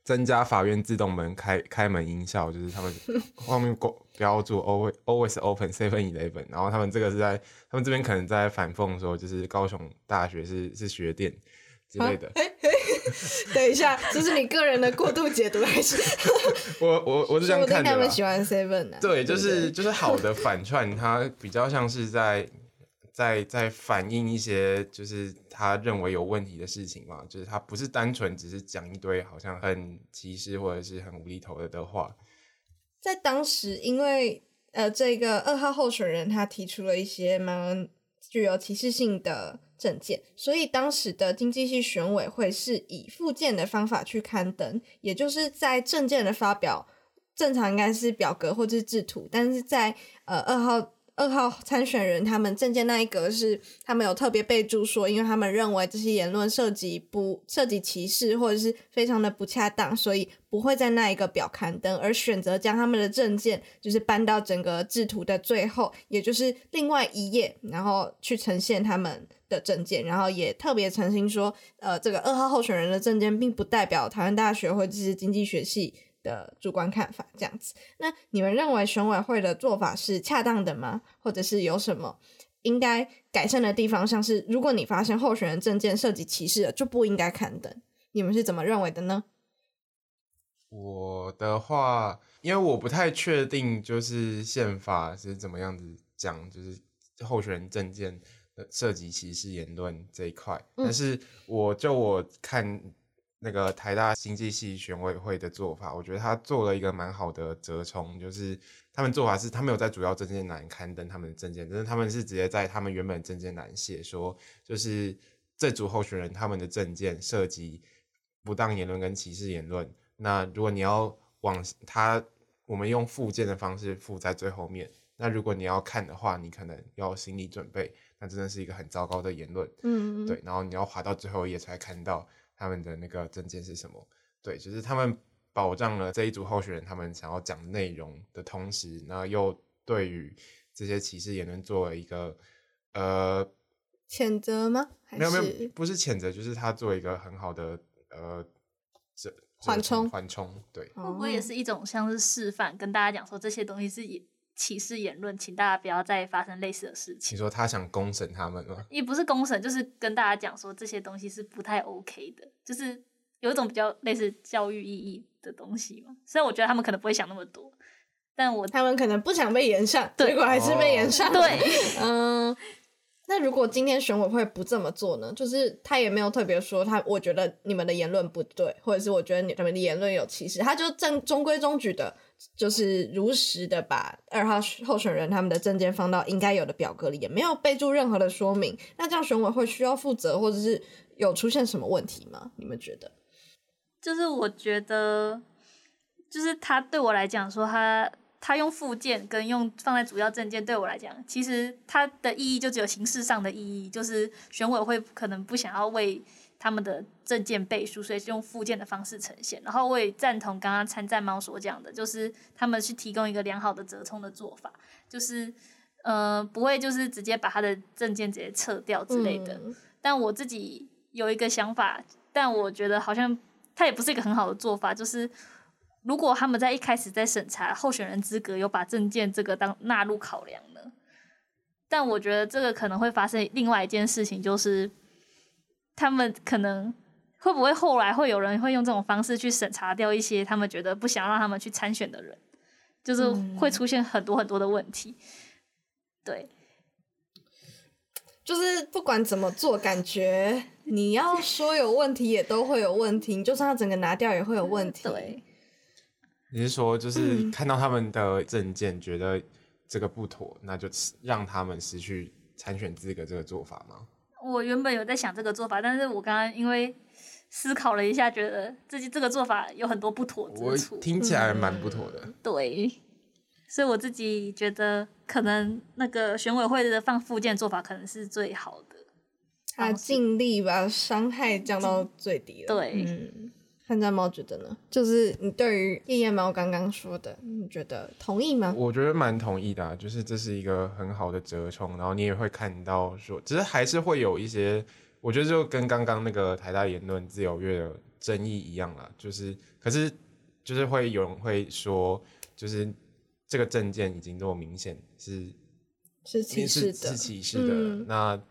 [SPEAKER 3] 增加法院自动门开开门音效，就是他们 <laughs> 后面过标注 always always open seven eleven，然后他们这个是在他们这边可能在反讽说，就是高雄大学是是学店之类的。啊、
[SPEAKER 1] 等一下，这是你个人的过度解读还是？<laughs>
[SPEAKER 3] 我我我是这样看的。
[SPEAKER 1] 他们喜欢 seven 啊？
[SPEAKER 3] 对，就是就是好的反串，它比较像是在。在在反映一些就是他认为有问题的事情嘛，就是他不是单纯只是讲一堆好像很歧视或者是很无厘头的的话。
[SPEAKER 1] 在当时，因为呃这个二号候选人他提出了一些蛮具有歧视性的证件，所以当时的经济系选委会是以附件的方法去刊登，也就是在证件的发表正常应该是表格或者是制图，但是在呃二号。二号参选人他们证件那一格是他们有特别备注说，因为他们认为这些言论涉及不涉及歧视或者是非常的不恰当，所以不会在那一个表刊登，而选择将他们的证件就是搬到整个制图的最后，也就是另外一页，然后去呈现他们的证件，然后也特别澄清说，呃，这个二号候选人的证件并不代表台湾大学或者是经济学系的主观看法这样子，那你们认为选委会的做法是恰当的吗？或者是有什么应该改善的地方？像是如果你发现候选人证件涉及歧视了，就不应该刊登。你们是怎么认为的呢？
[SPEAKER 3] 我的话，因为我不太确定，就是宪法是怎么样子讲，就是候选人证件涉及歧视言论这一块。嗯、但是我就我看。那个台大经济系选委会的做法，我觉得他做了一个蛮好的折冲，就是他们做法是，他没有在主要证件栏刊登他们的证件，但是他们是直接在他们原本证件栏写说，就是这组候选人他们的证件涉及不当言论跟歧视言论。那如果你要往他，我们用附件的方式附在最后面，那如果你要看的话，你可能要心理准备，那真的是一个很糟糕的言论。
[SPEAKER 1] 嗯，
[SPEAKER 3] 对，然后你要滑到最后一页才看到他们的那个证件是什么。对，就是他们保障了这一组候选人他们想要讲内容的同时，然后又对于这些歧视言论做了一个呃
[SPEAKER 1] 谴责吗？
[SPEAKER 3] 没有没有，不是谴责，就是他做一个很好的呃这
[SPEAKER 1] 缓冲
[SPEAKER 3] 缓冲。对，
[SPEAKER 2] 会不会也是一种像是示范，跟大家讲说这些东西是歧视言论，请大家不要再发生类似的事情。
[SPEAKER 3] 你说他想公审他们吗？
[SPEAKER 2] 也不是公审，就是跟大家讲说这些东西是不太 OK 的，就是有一种比较类似教育意义的东西嘛。虽然我觉得他们可能不会想那么多，但我
[SPEAKER 1] 他们可能不想被延上，结果还是被延上。
[SPEAKER 2] 对，<laughs>
[SPEAKER 1] 嗯。那如果今天选委会不这么做呢？就是他也没有特别说他，我觉得你们的言论不对，或者是我觉得你们的言论有歧视，他就正中规中矩的，就是如实的把二号候选人他们的证件放到应该有的表格里，也没有备注任何的说明。那这样选委会需要负责，或者是有出现什么问题吗？你们觉得？
[SPEAKER 2] 就是我觉得，就是他对我来讲说他。他用附件跟用放在主要证件，对我来讲，其实它的意义就只有形式上的意义，就是选委会可能不想要为他们的证件背书，所以是用附件的方式呈现。然后我也赞同刚刚参战猫所讲的，就是他们去提供一个良好的折冲的做法，就是呃不会就是直接把他的证件直接撤掉之类的。嗯。但我自己有一个想法，但我觉得好像他也不是一个很好的做法，就是。如果他们在一开始在审查候选人资格，有把证件这个当纳入考量呢？但我觉得这个可能会发生另外一件事情，就是他们可能会不会后来会有人会用这种方式去审查掉一些他们觉得不想让他们去参选的人，就是会出现很多很多的问题。对，
[SPEAKER 1] 就是不管怎么做，感觉你要说有问题也都会有问题，就算他整个拿掉也会有问题。
[SPEAKER 2] 对。
[SPEAKER 3] 你是说，就是看到他们的证件，觉得这个不妥，嗯，那就让他们失去参选资格这个做法吗？
[SPEAKER 2] 我原本有在想这个做法，但是我刚刚因为思考了一下，觉得自己这个做法有很多不妥之处。
[SPEAKER 3] 我听起来蛮不妥的。
[SPEAKER 2] 嗯。对，所以我自己觉得，可能那个选委会的放附件做法可能是最好的。
[SPEAKER 1] 他尽力把伤害降到最低了。
[SPEAKER 2] 对。
[SPEAKER 1] 嗯参战猫觉得呢？就是你对于夜夜猫刚刚说的，你觉得同意吗？
[SPEAKER 3] 我觉得蛮同意的啊，就是这是一个很好的折冲，然后你也会看到说，只是还是会有一些，我觉得就跟刚刚那个台大言论自由月的争议一样啦，就是可是就是会有人会说，就是这个证件已经这么明显是
[SPEAKER 1] 是歧视的，
[SPEAKER 3] 是歧视的，嗯、那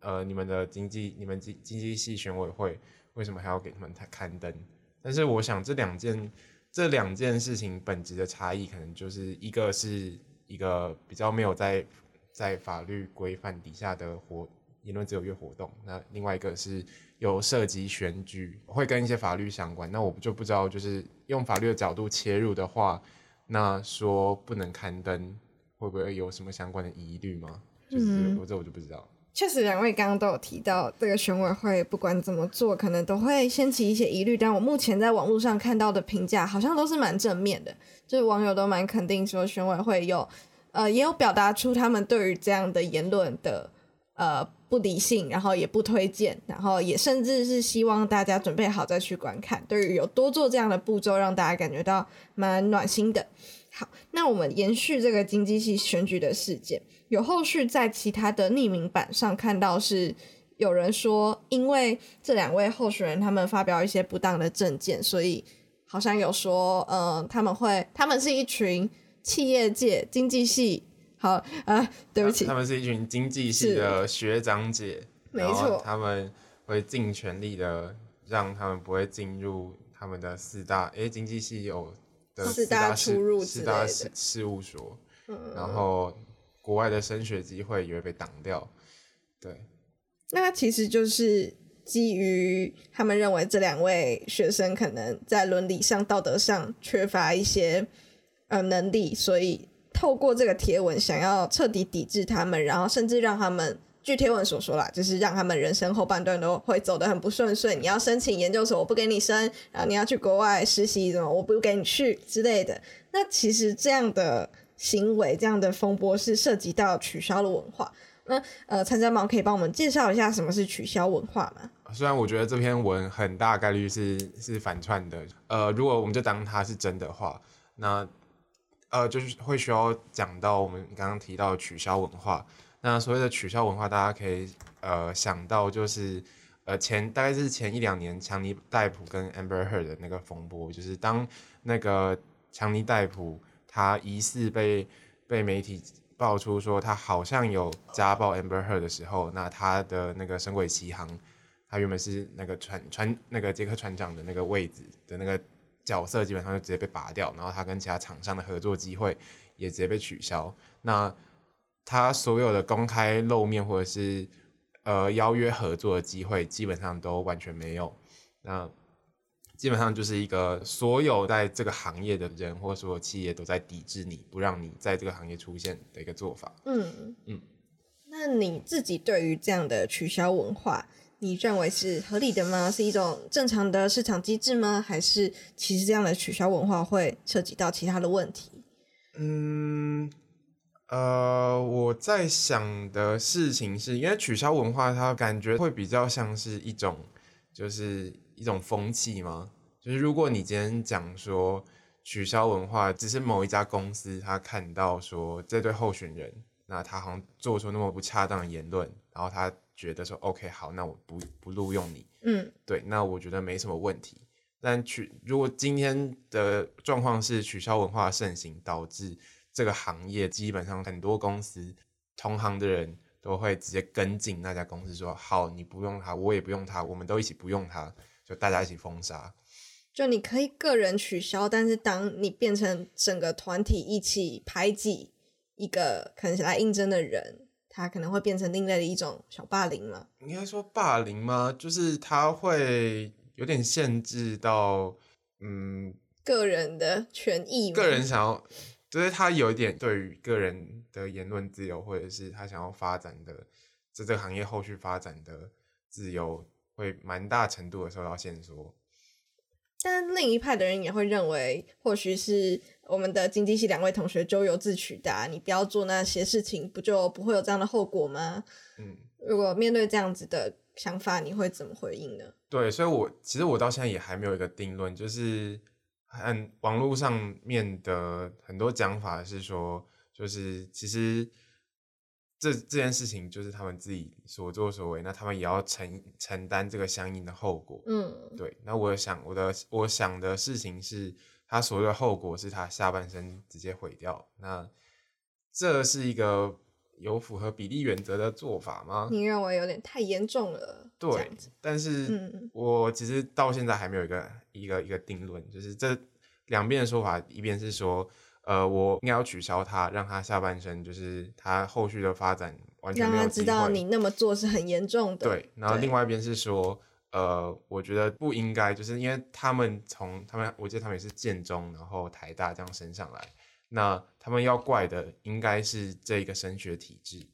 [SPEAKER 3] 呃你们的经济你们经经济系选委会为什么还要给他们刊登？但是我想这两件这两件事情本质的差异，可能就是一个是一个比较没有在在法律规范底下的活言论自由月活动，那另外一个是有涉及选举，会跟一些法律相关。那我就不知道，就是用法律的角度切入的话，那说不能刊登，会不会有什么相关的疑虑吗？就是我这我就不知道。
[SPEAKER 1] 确实，两位刚刚都有提到，这个选委会不管怎么做，可能都会掀起一些疑虑。但我目前在网络上看到的评价，好像都是蛮正面的，就是网友都蛮肯定说，选委会有，呃，也有表达出他们对于这样的言论的，呃，不理性，然后也不推荐，然后也甚至是希望大家准备好再去观看。对于有多做这样的步骤，让大家感觉到蛮暖心的。好，那我们延续这个经济系选举的事件。有后续在其他的匿名版上看到，是有人说，因为这两位候选人他们发表一些不当的政见，所以好像有说，嗯、呃，他们会，他们是一群企业界经济系，好啊、呃，对不起，
[SPEAKER 3] 他们是一群经济系的学长姐，
[SPEAKER 1] 没错，
[SPEAKER 3] 他们会尽全力的让他们不会进入他们的四大，诶，经济系有的四大
[SPEAKER 1] 出入
[SPEAKER 3] 四大事事务所，嗯、然后。国外的升学机会也会被挡掉，对。
[SPEAKER 1] 那其实就是基于他们认为这两位学生可能在伦理上、道德上缺乏一些呃能力，所以透过这个贴文想要彻底抵制他们，然后甚至让他们，据贴文所说啦，就是让他们人生后半段都会走得很不顺遂。你要申请研究所，我不给你申；然后你要去国外实习，什么我不给你去之类的。那其实这样的。行为、这样的风波是涉及到取消的文化。那呃，参战猫可以帮我们介绍一下什么是取消文化吗？
[SPEAKER 3] 虽然我觉得这篇文很大概率是是反串的，呃，如果我们就当它是真的话，那呃就是会需要讲到我们刚刚提到取消文化。那所谓的取消文化，大家可以呃想到就是呃前大概是前一两年强尼戴普跟 Amber Heard 的那个风波，就是当那个强尼戴普他疑似被被媒体爆出说他好像有家暴 Amber Heard 的时候，那他的那个神鬼奇航。他原本是那个船船那个杰克船长的那个位置的那个角色，基本上就直接被拔掉，然后他跟其他厂商的合作机会也直接被取消。那他所有的公开露面或者是呃邀约合作的机会，基本上都完全没有。那基本上就是一个所有在这个行业的人或所有企业都在抵制你，不让你在这个行业出现的一个做法。
[SPEAKER 1] 嗯嗯。那你自己对于这样的取消文化，你认为是合理的吗？是一种正常的市场机制吗？还是其实这样的取消文化会涉及到其他的问题？
[SPEAKER 3] 嗯，呃，我在想的事情是，因为取消文化它感觉会比较像是一种，就是一种风气吗？就是如果你今天讲说取消文化，只是某一家公司他看到说这对候选人，那他好像做出那么不恰当的言论，然后他。觉得说 OK 好，那我不不录用你，
[SPEAKER 1] 嗯，
[SPEAKER 3] 对，那我觉得没什么问题。但取如果今天的状况是取消文化盛行，导致这个行业基本上很多公司同行的人都会直接跟进那家公司说好，你不用他，我也不用他，我们都一起不用他，就大家一起封杀。
[SPEAKER 1] 就你可以个人取消，但是当你变成整个团体一起排挤一个可能来应征的人。他可能会变成另类的一种小霸凌了？
[SPEAKER 3] 应该说霸凌吗？就是他会有点限制到，嗯，
[SPEAKER 1] 个人的权益。
[SPEAKER 3] 个人想要，就是他有一点对于个人的言论自由，或者是他想要发展的，在这个行业后续发展的自由，会蛮大程度的受到限缩。
[SPEAKER 1] 但另一派的人也会认为，或许是我们的经济系两位同学咎由自取的啊，你不要做那些事情，不就不会有这样的后果吗？
[SPEAKER 3] 嗯，
[SPEAKER 1] 如果面对这样子的想法，你会怎么回应呢？
[SPEAKER 3] 对，所以我其实我到现在也还没有一个定论，就是很网络上面的很多讲法是说，就是其实。这这件事情就是他们自己所作所为，那他们也要承承担这个相应的后果。
[SPEAKER 1] 嗯，
[SPEAKER 3] 对。那我想我的我想的事情是，他所谓的后果是他下半身直接毁掉。那这是一个有符合比例原则的做法吗？
[SPEAKER 1] 你认为有点太严重了。
[SPEAKER 3] 对，但是我其实到现在还没有一个一个一个定论，就是这两边的说法，一边是说。呃，我应该要取消他，让他下半生就是他后续的发展完全没有。让他知道
[SPEAKER 1] 你那么做是很严重的。
[SPEAKER 3] 对，然后另外一边是说，呃，我觉得不应该，就是因为他们从他们，我记得他们也是建中，然后台大这样升上来，那他们要怪的应该是这个升学体制，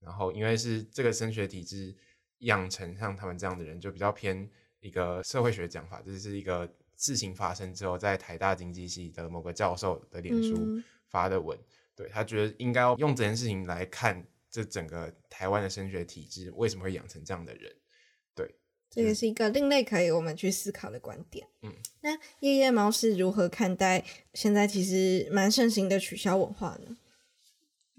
[SPEAKER 3] 然后因为是这个升学体制养成像他们这样的人，就比较偏一个社会学讲法，这是一个。事情发生之后，在台大经济系的某个教授的脸书发的文，嗯、对，他觉得应该要用这件事情来看这整个台湾的升学体制为什么会养成这样的人，对，
[SPEAKER 1] 这也是一个另类可以我们去思考的观点。
[SPEAKER 3] 嗯，
[SPEAKER 1] 那夜夜猫是如何看待现在其实蛮盛行的取消文化呢？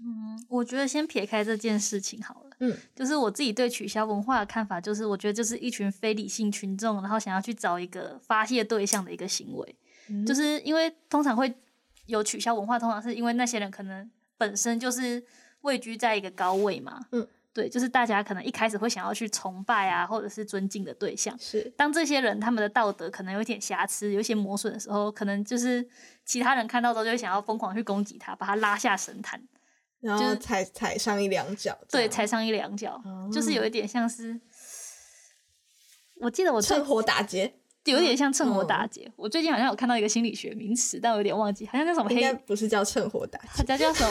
[SPEAKER 2] 嗯，我觉得先撇开这件事情好了。
[SPEAKER 1] 嗯，
[SPEAKER 2] 就是我自己对取消文化的看法，就是我觉得就是一群非理性群众，然后想要去找一个发泄对象的一个行为。嗯，就是因为通常会有取消文化，通常是因为那些人可能本身就是位居在一个高位嘛。
[SPEAKER 1] 嗯，
[SPEAKER 2] 对，就是大家可能一开始会想要去崇拜啊，或者是尊敬的对象。
[SPEAKER 1] 是，
[SPEAKER 2] 当这些人他们的道德可能有一点瑕疵，有一些磨损的时候，可能就是其他人看到之后就会想要疯狂去攻击他，把他拉下神坛。
[SPEAKER 1] 然后踩踩上一两脚，
[SPEAKER 2] 对，踩上一两脚，就是有一点像是，我记得我
[SPEAKER 1] 趁火打劫，
[SPEAKER 2] 有点像趁火打劫。我最近好像有看到一个心理学名词，但我有点忘记，好像叫什么黑，
[SPEAKER 1] 应该不是叫趁火打劫，
[SPEAKER 2] 它叫叫什么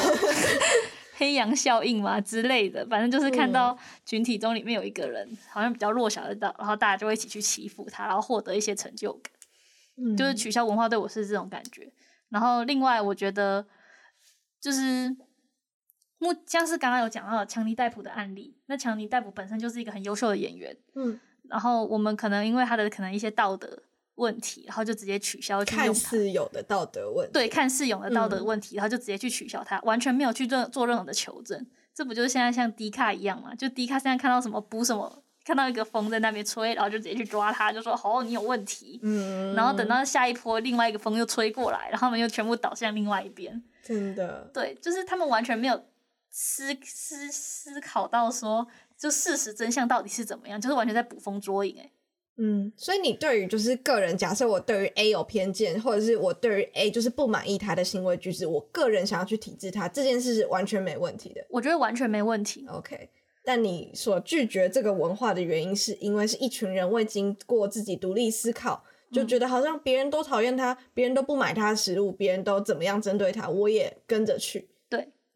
[SPEAKER 2] <laughs> 黑羊效应嘛之类的。反正就是看到群体中里面有一个人好像比较弱小的，然后大家就会一起去欺负他，然后获得一些成就感。就是取消文化对我是这种感觉。然后另外我觉得。就是目像是刚刚有讲到强尼戴普的案例，那强尼戴普本身就是一个很优秀的演员，
[SPEAKER 1] 嗯，
[SPEAKER 2] 然后我们可能因为他的可能一些道德问题，然后就直接取消去用
[SPEAKER 1] 看似有的道德问题，
[SPEAKER 2] 对，看似有的道德问题，嗯、然后就直接去取消他，完全没有去做做任何的求证。这不就是现在像迪卡一样吗？就迪卡现在看到什么补什么，看到一个风在那边吹，然后就直接去抓他，就说哦，你有问题。
[SPEAKER 1] 嗯，
[SPEAKER 2] 然后等到下一波另外一个风又吹过来，然后他们又全部倒向另外一边。
[SPEAKER 1] 真的，
[SPEAKER 2] 对，就是他们完全没有思思思考到说，就事实真相到底是怎么样，就是完全在捕风捉影。哎，
[SPEAKER 1] 嗯，所以你对于就是个人，假设我对于 A 有偏见，或者是我对于 A 就是不满意他的行为举止，我个人想要去抵制他，这件事是完全没问题的。
[SPEAKER 2] 我觉得完全没问题。
[SPEAKER 1] OK。但你所拒绝这个文化的原因，是因为是一群人未经过自己独立思考，就觉得好像别人都讨厌他，别人都不买他的食物，别人都怎么样针对他，我也跟着去。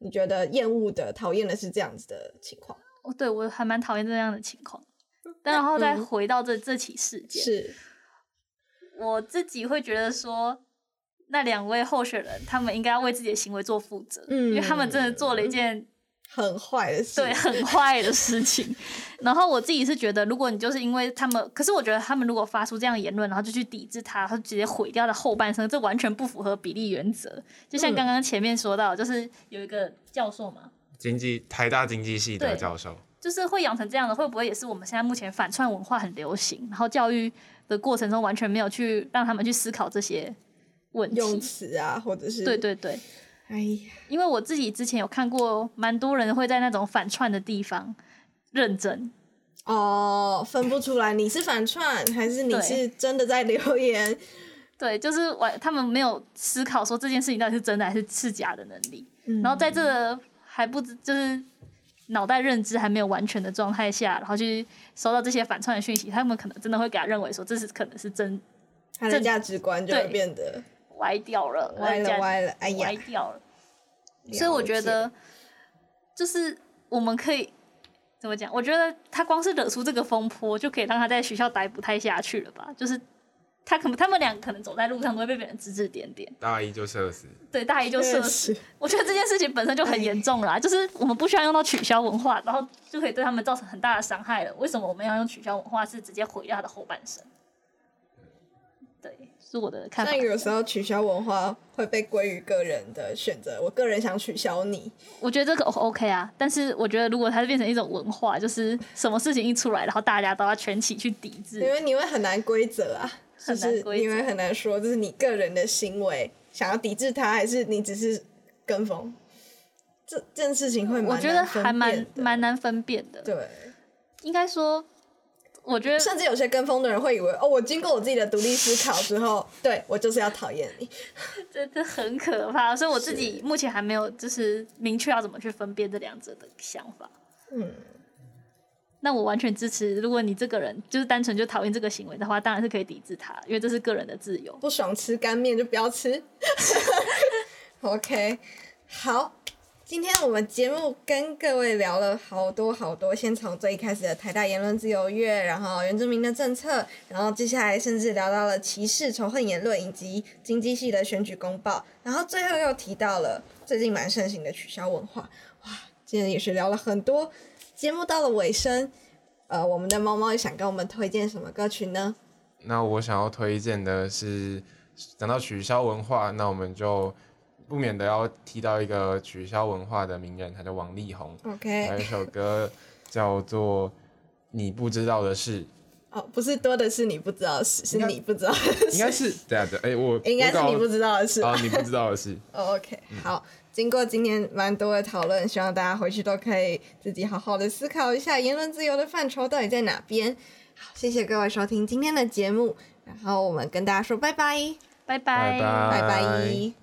[SPEAKER 2] 对，
[SPEAKER 1] 你觉得厌恶的、讨厌的是这样子的情况？
[SPEAKER 2] 哦，对，我还蛮讨厌这样的情况。但然后再回到这、嗯、这起事件，
[SPEAKER 1] 是
[SPEAKER 2] 我自己会觉得说，那两位候选人他们应该要为自己的行为做负责，嗯，因为他们真的做了一件。
[SPEAKER 1] 很坏的事，
[SPEAKER 2] 对，很坏的事情。<laughs> 然后我自己是觉得，如果你就是因为他们，可是我觉得他们如果发出这样的言论，然后就去抵制他，然后直接毁掉了后半生，这完全不符合比例原则。就像刚刚前面说到，就是有一个教授嘛，
[SPEAKER 3] 经济台大经济系的教授，
[SPEAKER 2] 就是会养成这样的，会不会也是我们现在目前反串文化很流行，然后教育的过程中完全没有去让他们去思考这些问题
[SPEAKER 1] 用词啊，或者是
[SPEAKER 2] 对对对。
[SPEAKER 1] 哎呀，
[SPEAKER 2] 因为我自己之前有看过，蛮多人会在那种反串的地方认真
[SPEAKER 1] 哦，分不出来你是反串还是你是真的在留言。
[SPEAKER 2] 对，就是我，他们没有思考说这件事情到底是真的还是是假的能力。嗯、然后在这个还不知就是脑袋认知还没有完全的状态下，然后去收到这些反串的讯息，他们可能真的会给他认为说这是可能是真，
[SPEAKER 1] 他的价值观就会变得。
[SPEAKER 2] 歪掉了，
[SPEAKER 1] 歪了，歪了，哎呀，
[SPEAKER 2] 歪掉了。所以我觉得，就是我们可以怎么讲？我觉得他光是惹出这个风波，就可以让他在学校待不太下去了吧？就是他可能他们两个可能走在路上都会被别人指指点点，
[SPEAKER 3] 大一就社死。
[SPEAKER 2] 对，大一就社死。我觉得这件事情本身就很严重了啊，就是我们不需要用到取消文化，然后就可以对他们造成很大的伤害了。为什么我们要用取消文化，是直接毁掉他的后半生？对。是我的看法。
[SPEAKER 1] 但有时候取消文化会被归于个人的选择。我个人想取消你，
[SPEAKER 2] 我觉得这个 OK 啊。但是我觉得如果它是变成一种文化，就是什么事情一出来，然后大家都要全起去抵制，
[SPEAKER 1] 因为你会很难规则啊，就是因为很难说，就是你个人的行为想要抵制它，还是你只是跟风，这这件事情会
[SPEAKER 2] 我觉得还蛮蛮难分辨的。
[SPEAKER 1] 对，
[SPEAKER 2] 应该说。我觉得，
[SPEAKER 1] 甚至有些跟风的人会以为，哦，我经过我自己的独立思考之后，对我就是要讨厌你，<laughs>
[SPEAKER 2] 这这很可怕。所以我自己目前还没有就是明确要怎么去分辨这两者的想法。
[SPEAKER 1] 嗯，
[SPEAKER 2] 那我完全支持，如果你这个人就是单纯就讨厌这个行为的话，当然是可以抵制他，因为这是个人的自由。
[SPEAKER 1] 不爽吃干面就不要吃。<laughs> <laughs> OK，好。今天我们节目跟各位聊了好多好多，先从最一开始的台大言论自由月，然后原住民的政策，然后接下来甚至聊到了歧视、仇恨言论以及经济系的选举公报，然后最后又提到了最近蛮盛行的取消文化。哇，今天也是聊了很多。节目到了尾声，呃，我们的猫猫也想跟我们推荐什么歌曲呢？
[SPEAKER 3] 那我想要推荐的是，讲到取消文化，那我们就。不免的要提到一个取消文化的名人，他叫王力宏。
[SPEAKER 1] OK，
[SPEAKER 3] 还有一首歌叫做《你不知道的事》。
[SPEAKER 1] 哦，不是多的是你不知道的事，是你不知道的事。
[SPEAKER 3] 应该是对啊对，哎、欸、我
[SPEAKER 1] 应该是你不知道的事。
[SPEAKER 3] 哦，你不知道的事。<laughs>
[SPEAKER 1] OK，好，经过今天蛮多的讨论，希望大家回去都可以自己好好的思考一下言论自由的范畴到底在哪边。好，谢谢各位收听今天的节目，然后我们跟大家说拜拜，
[SPEAKER 2] 拜拜，
[SPEAKER 1] 拜拜。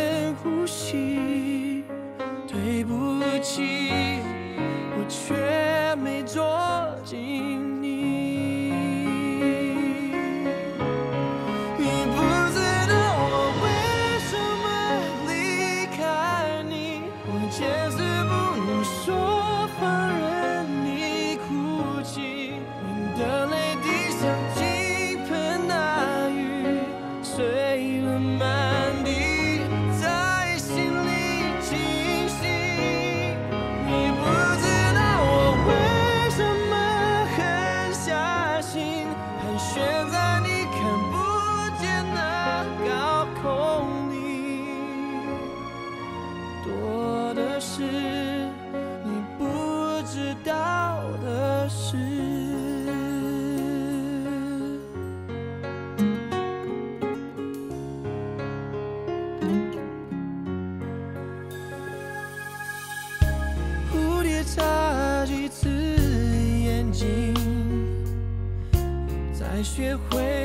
[SPEAKER 5] 学会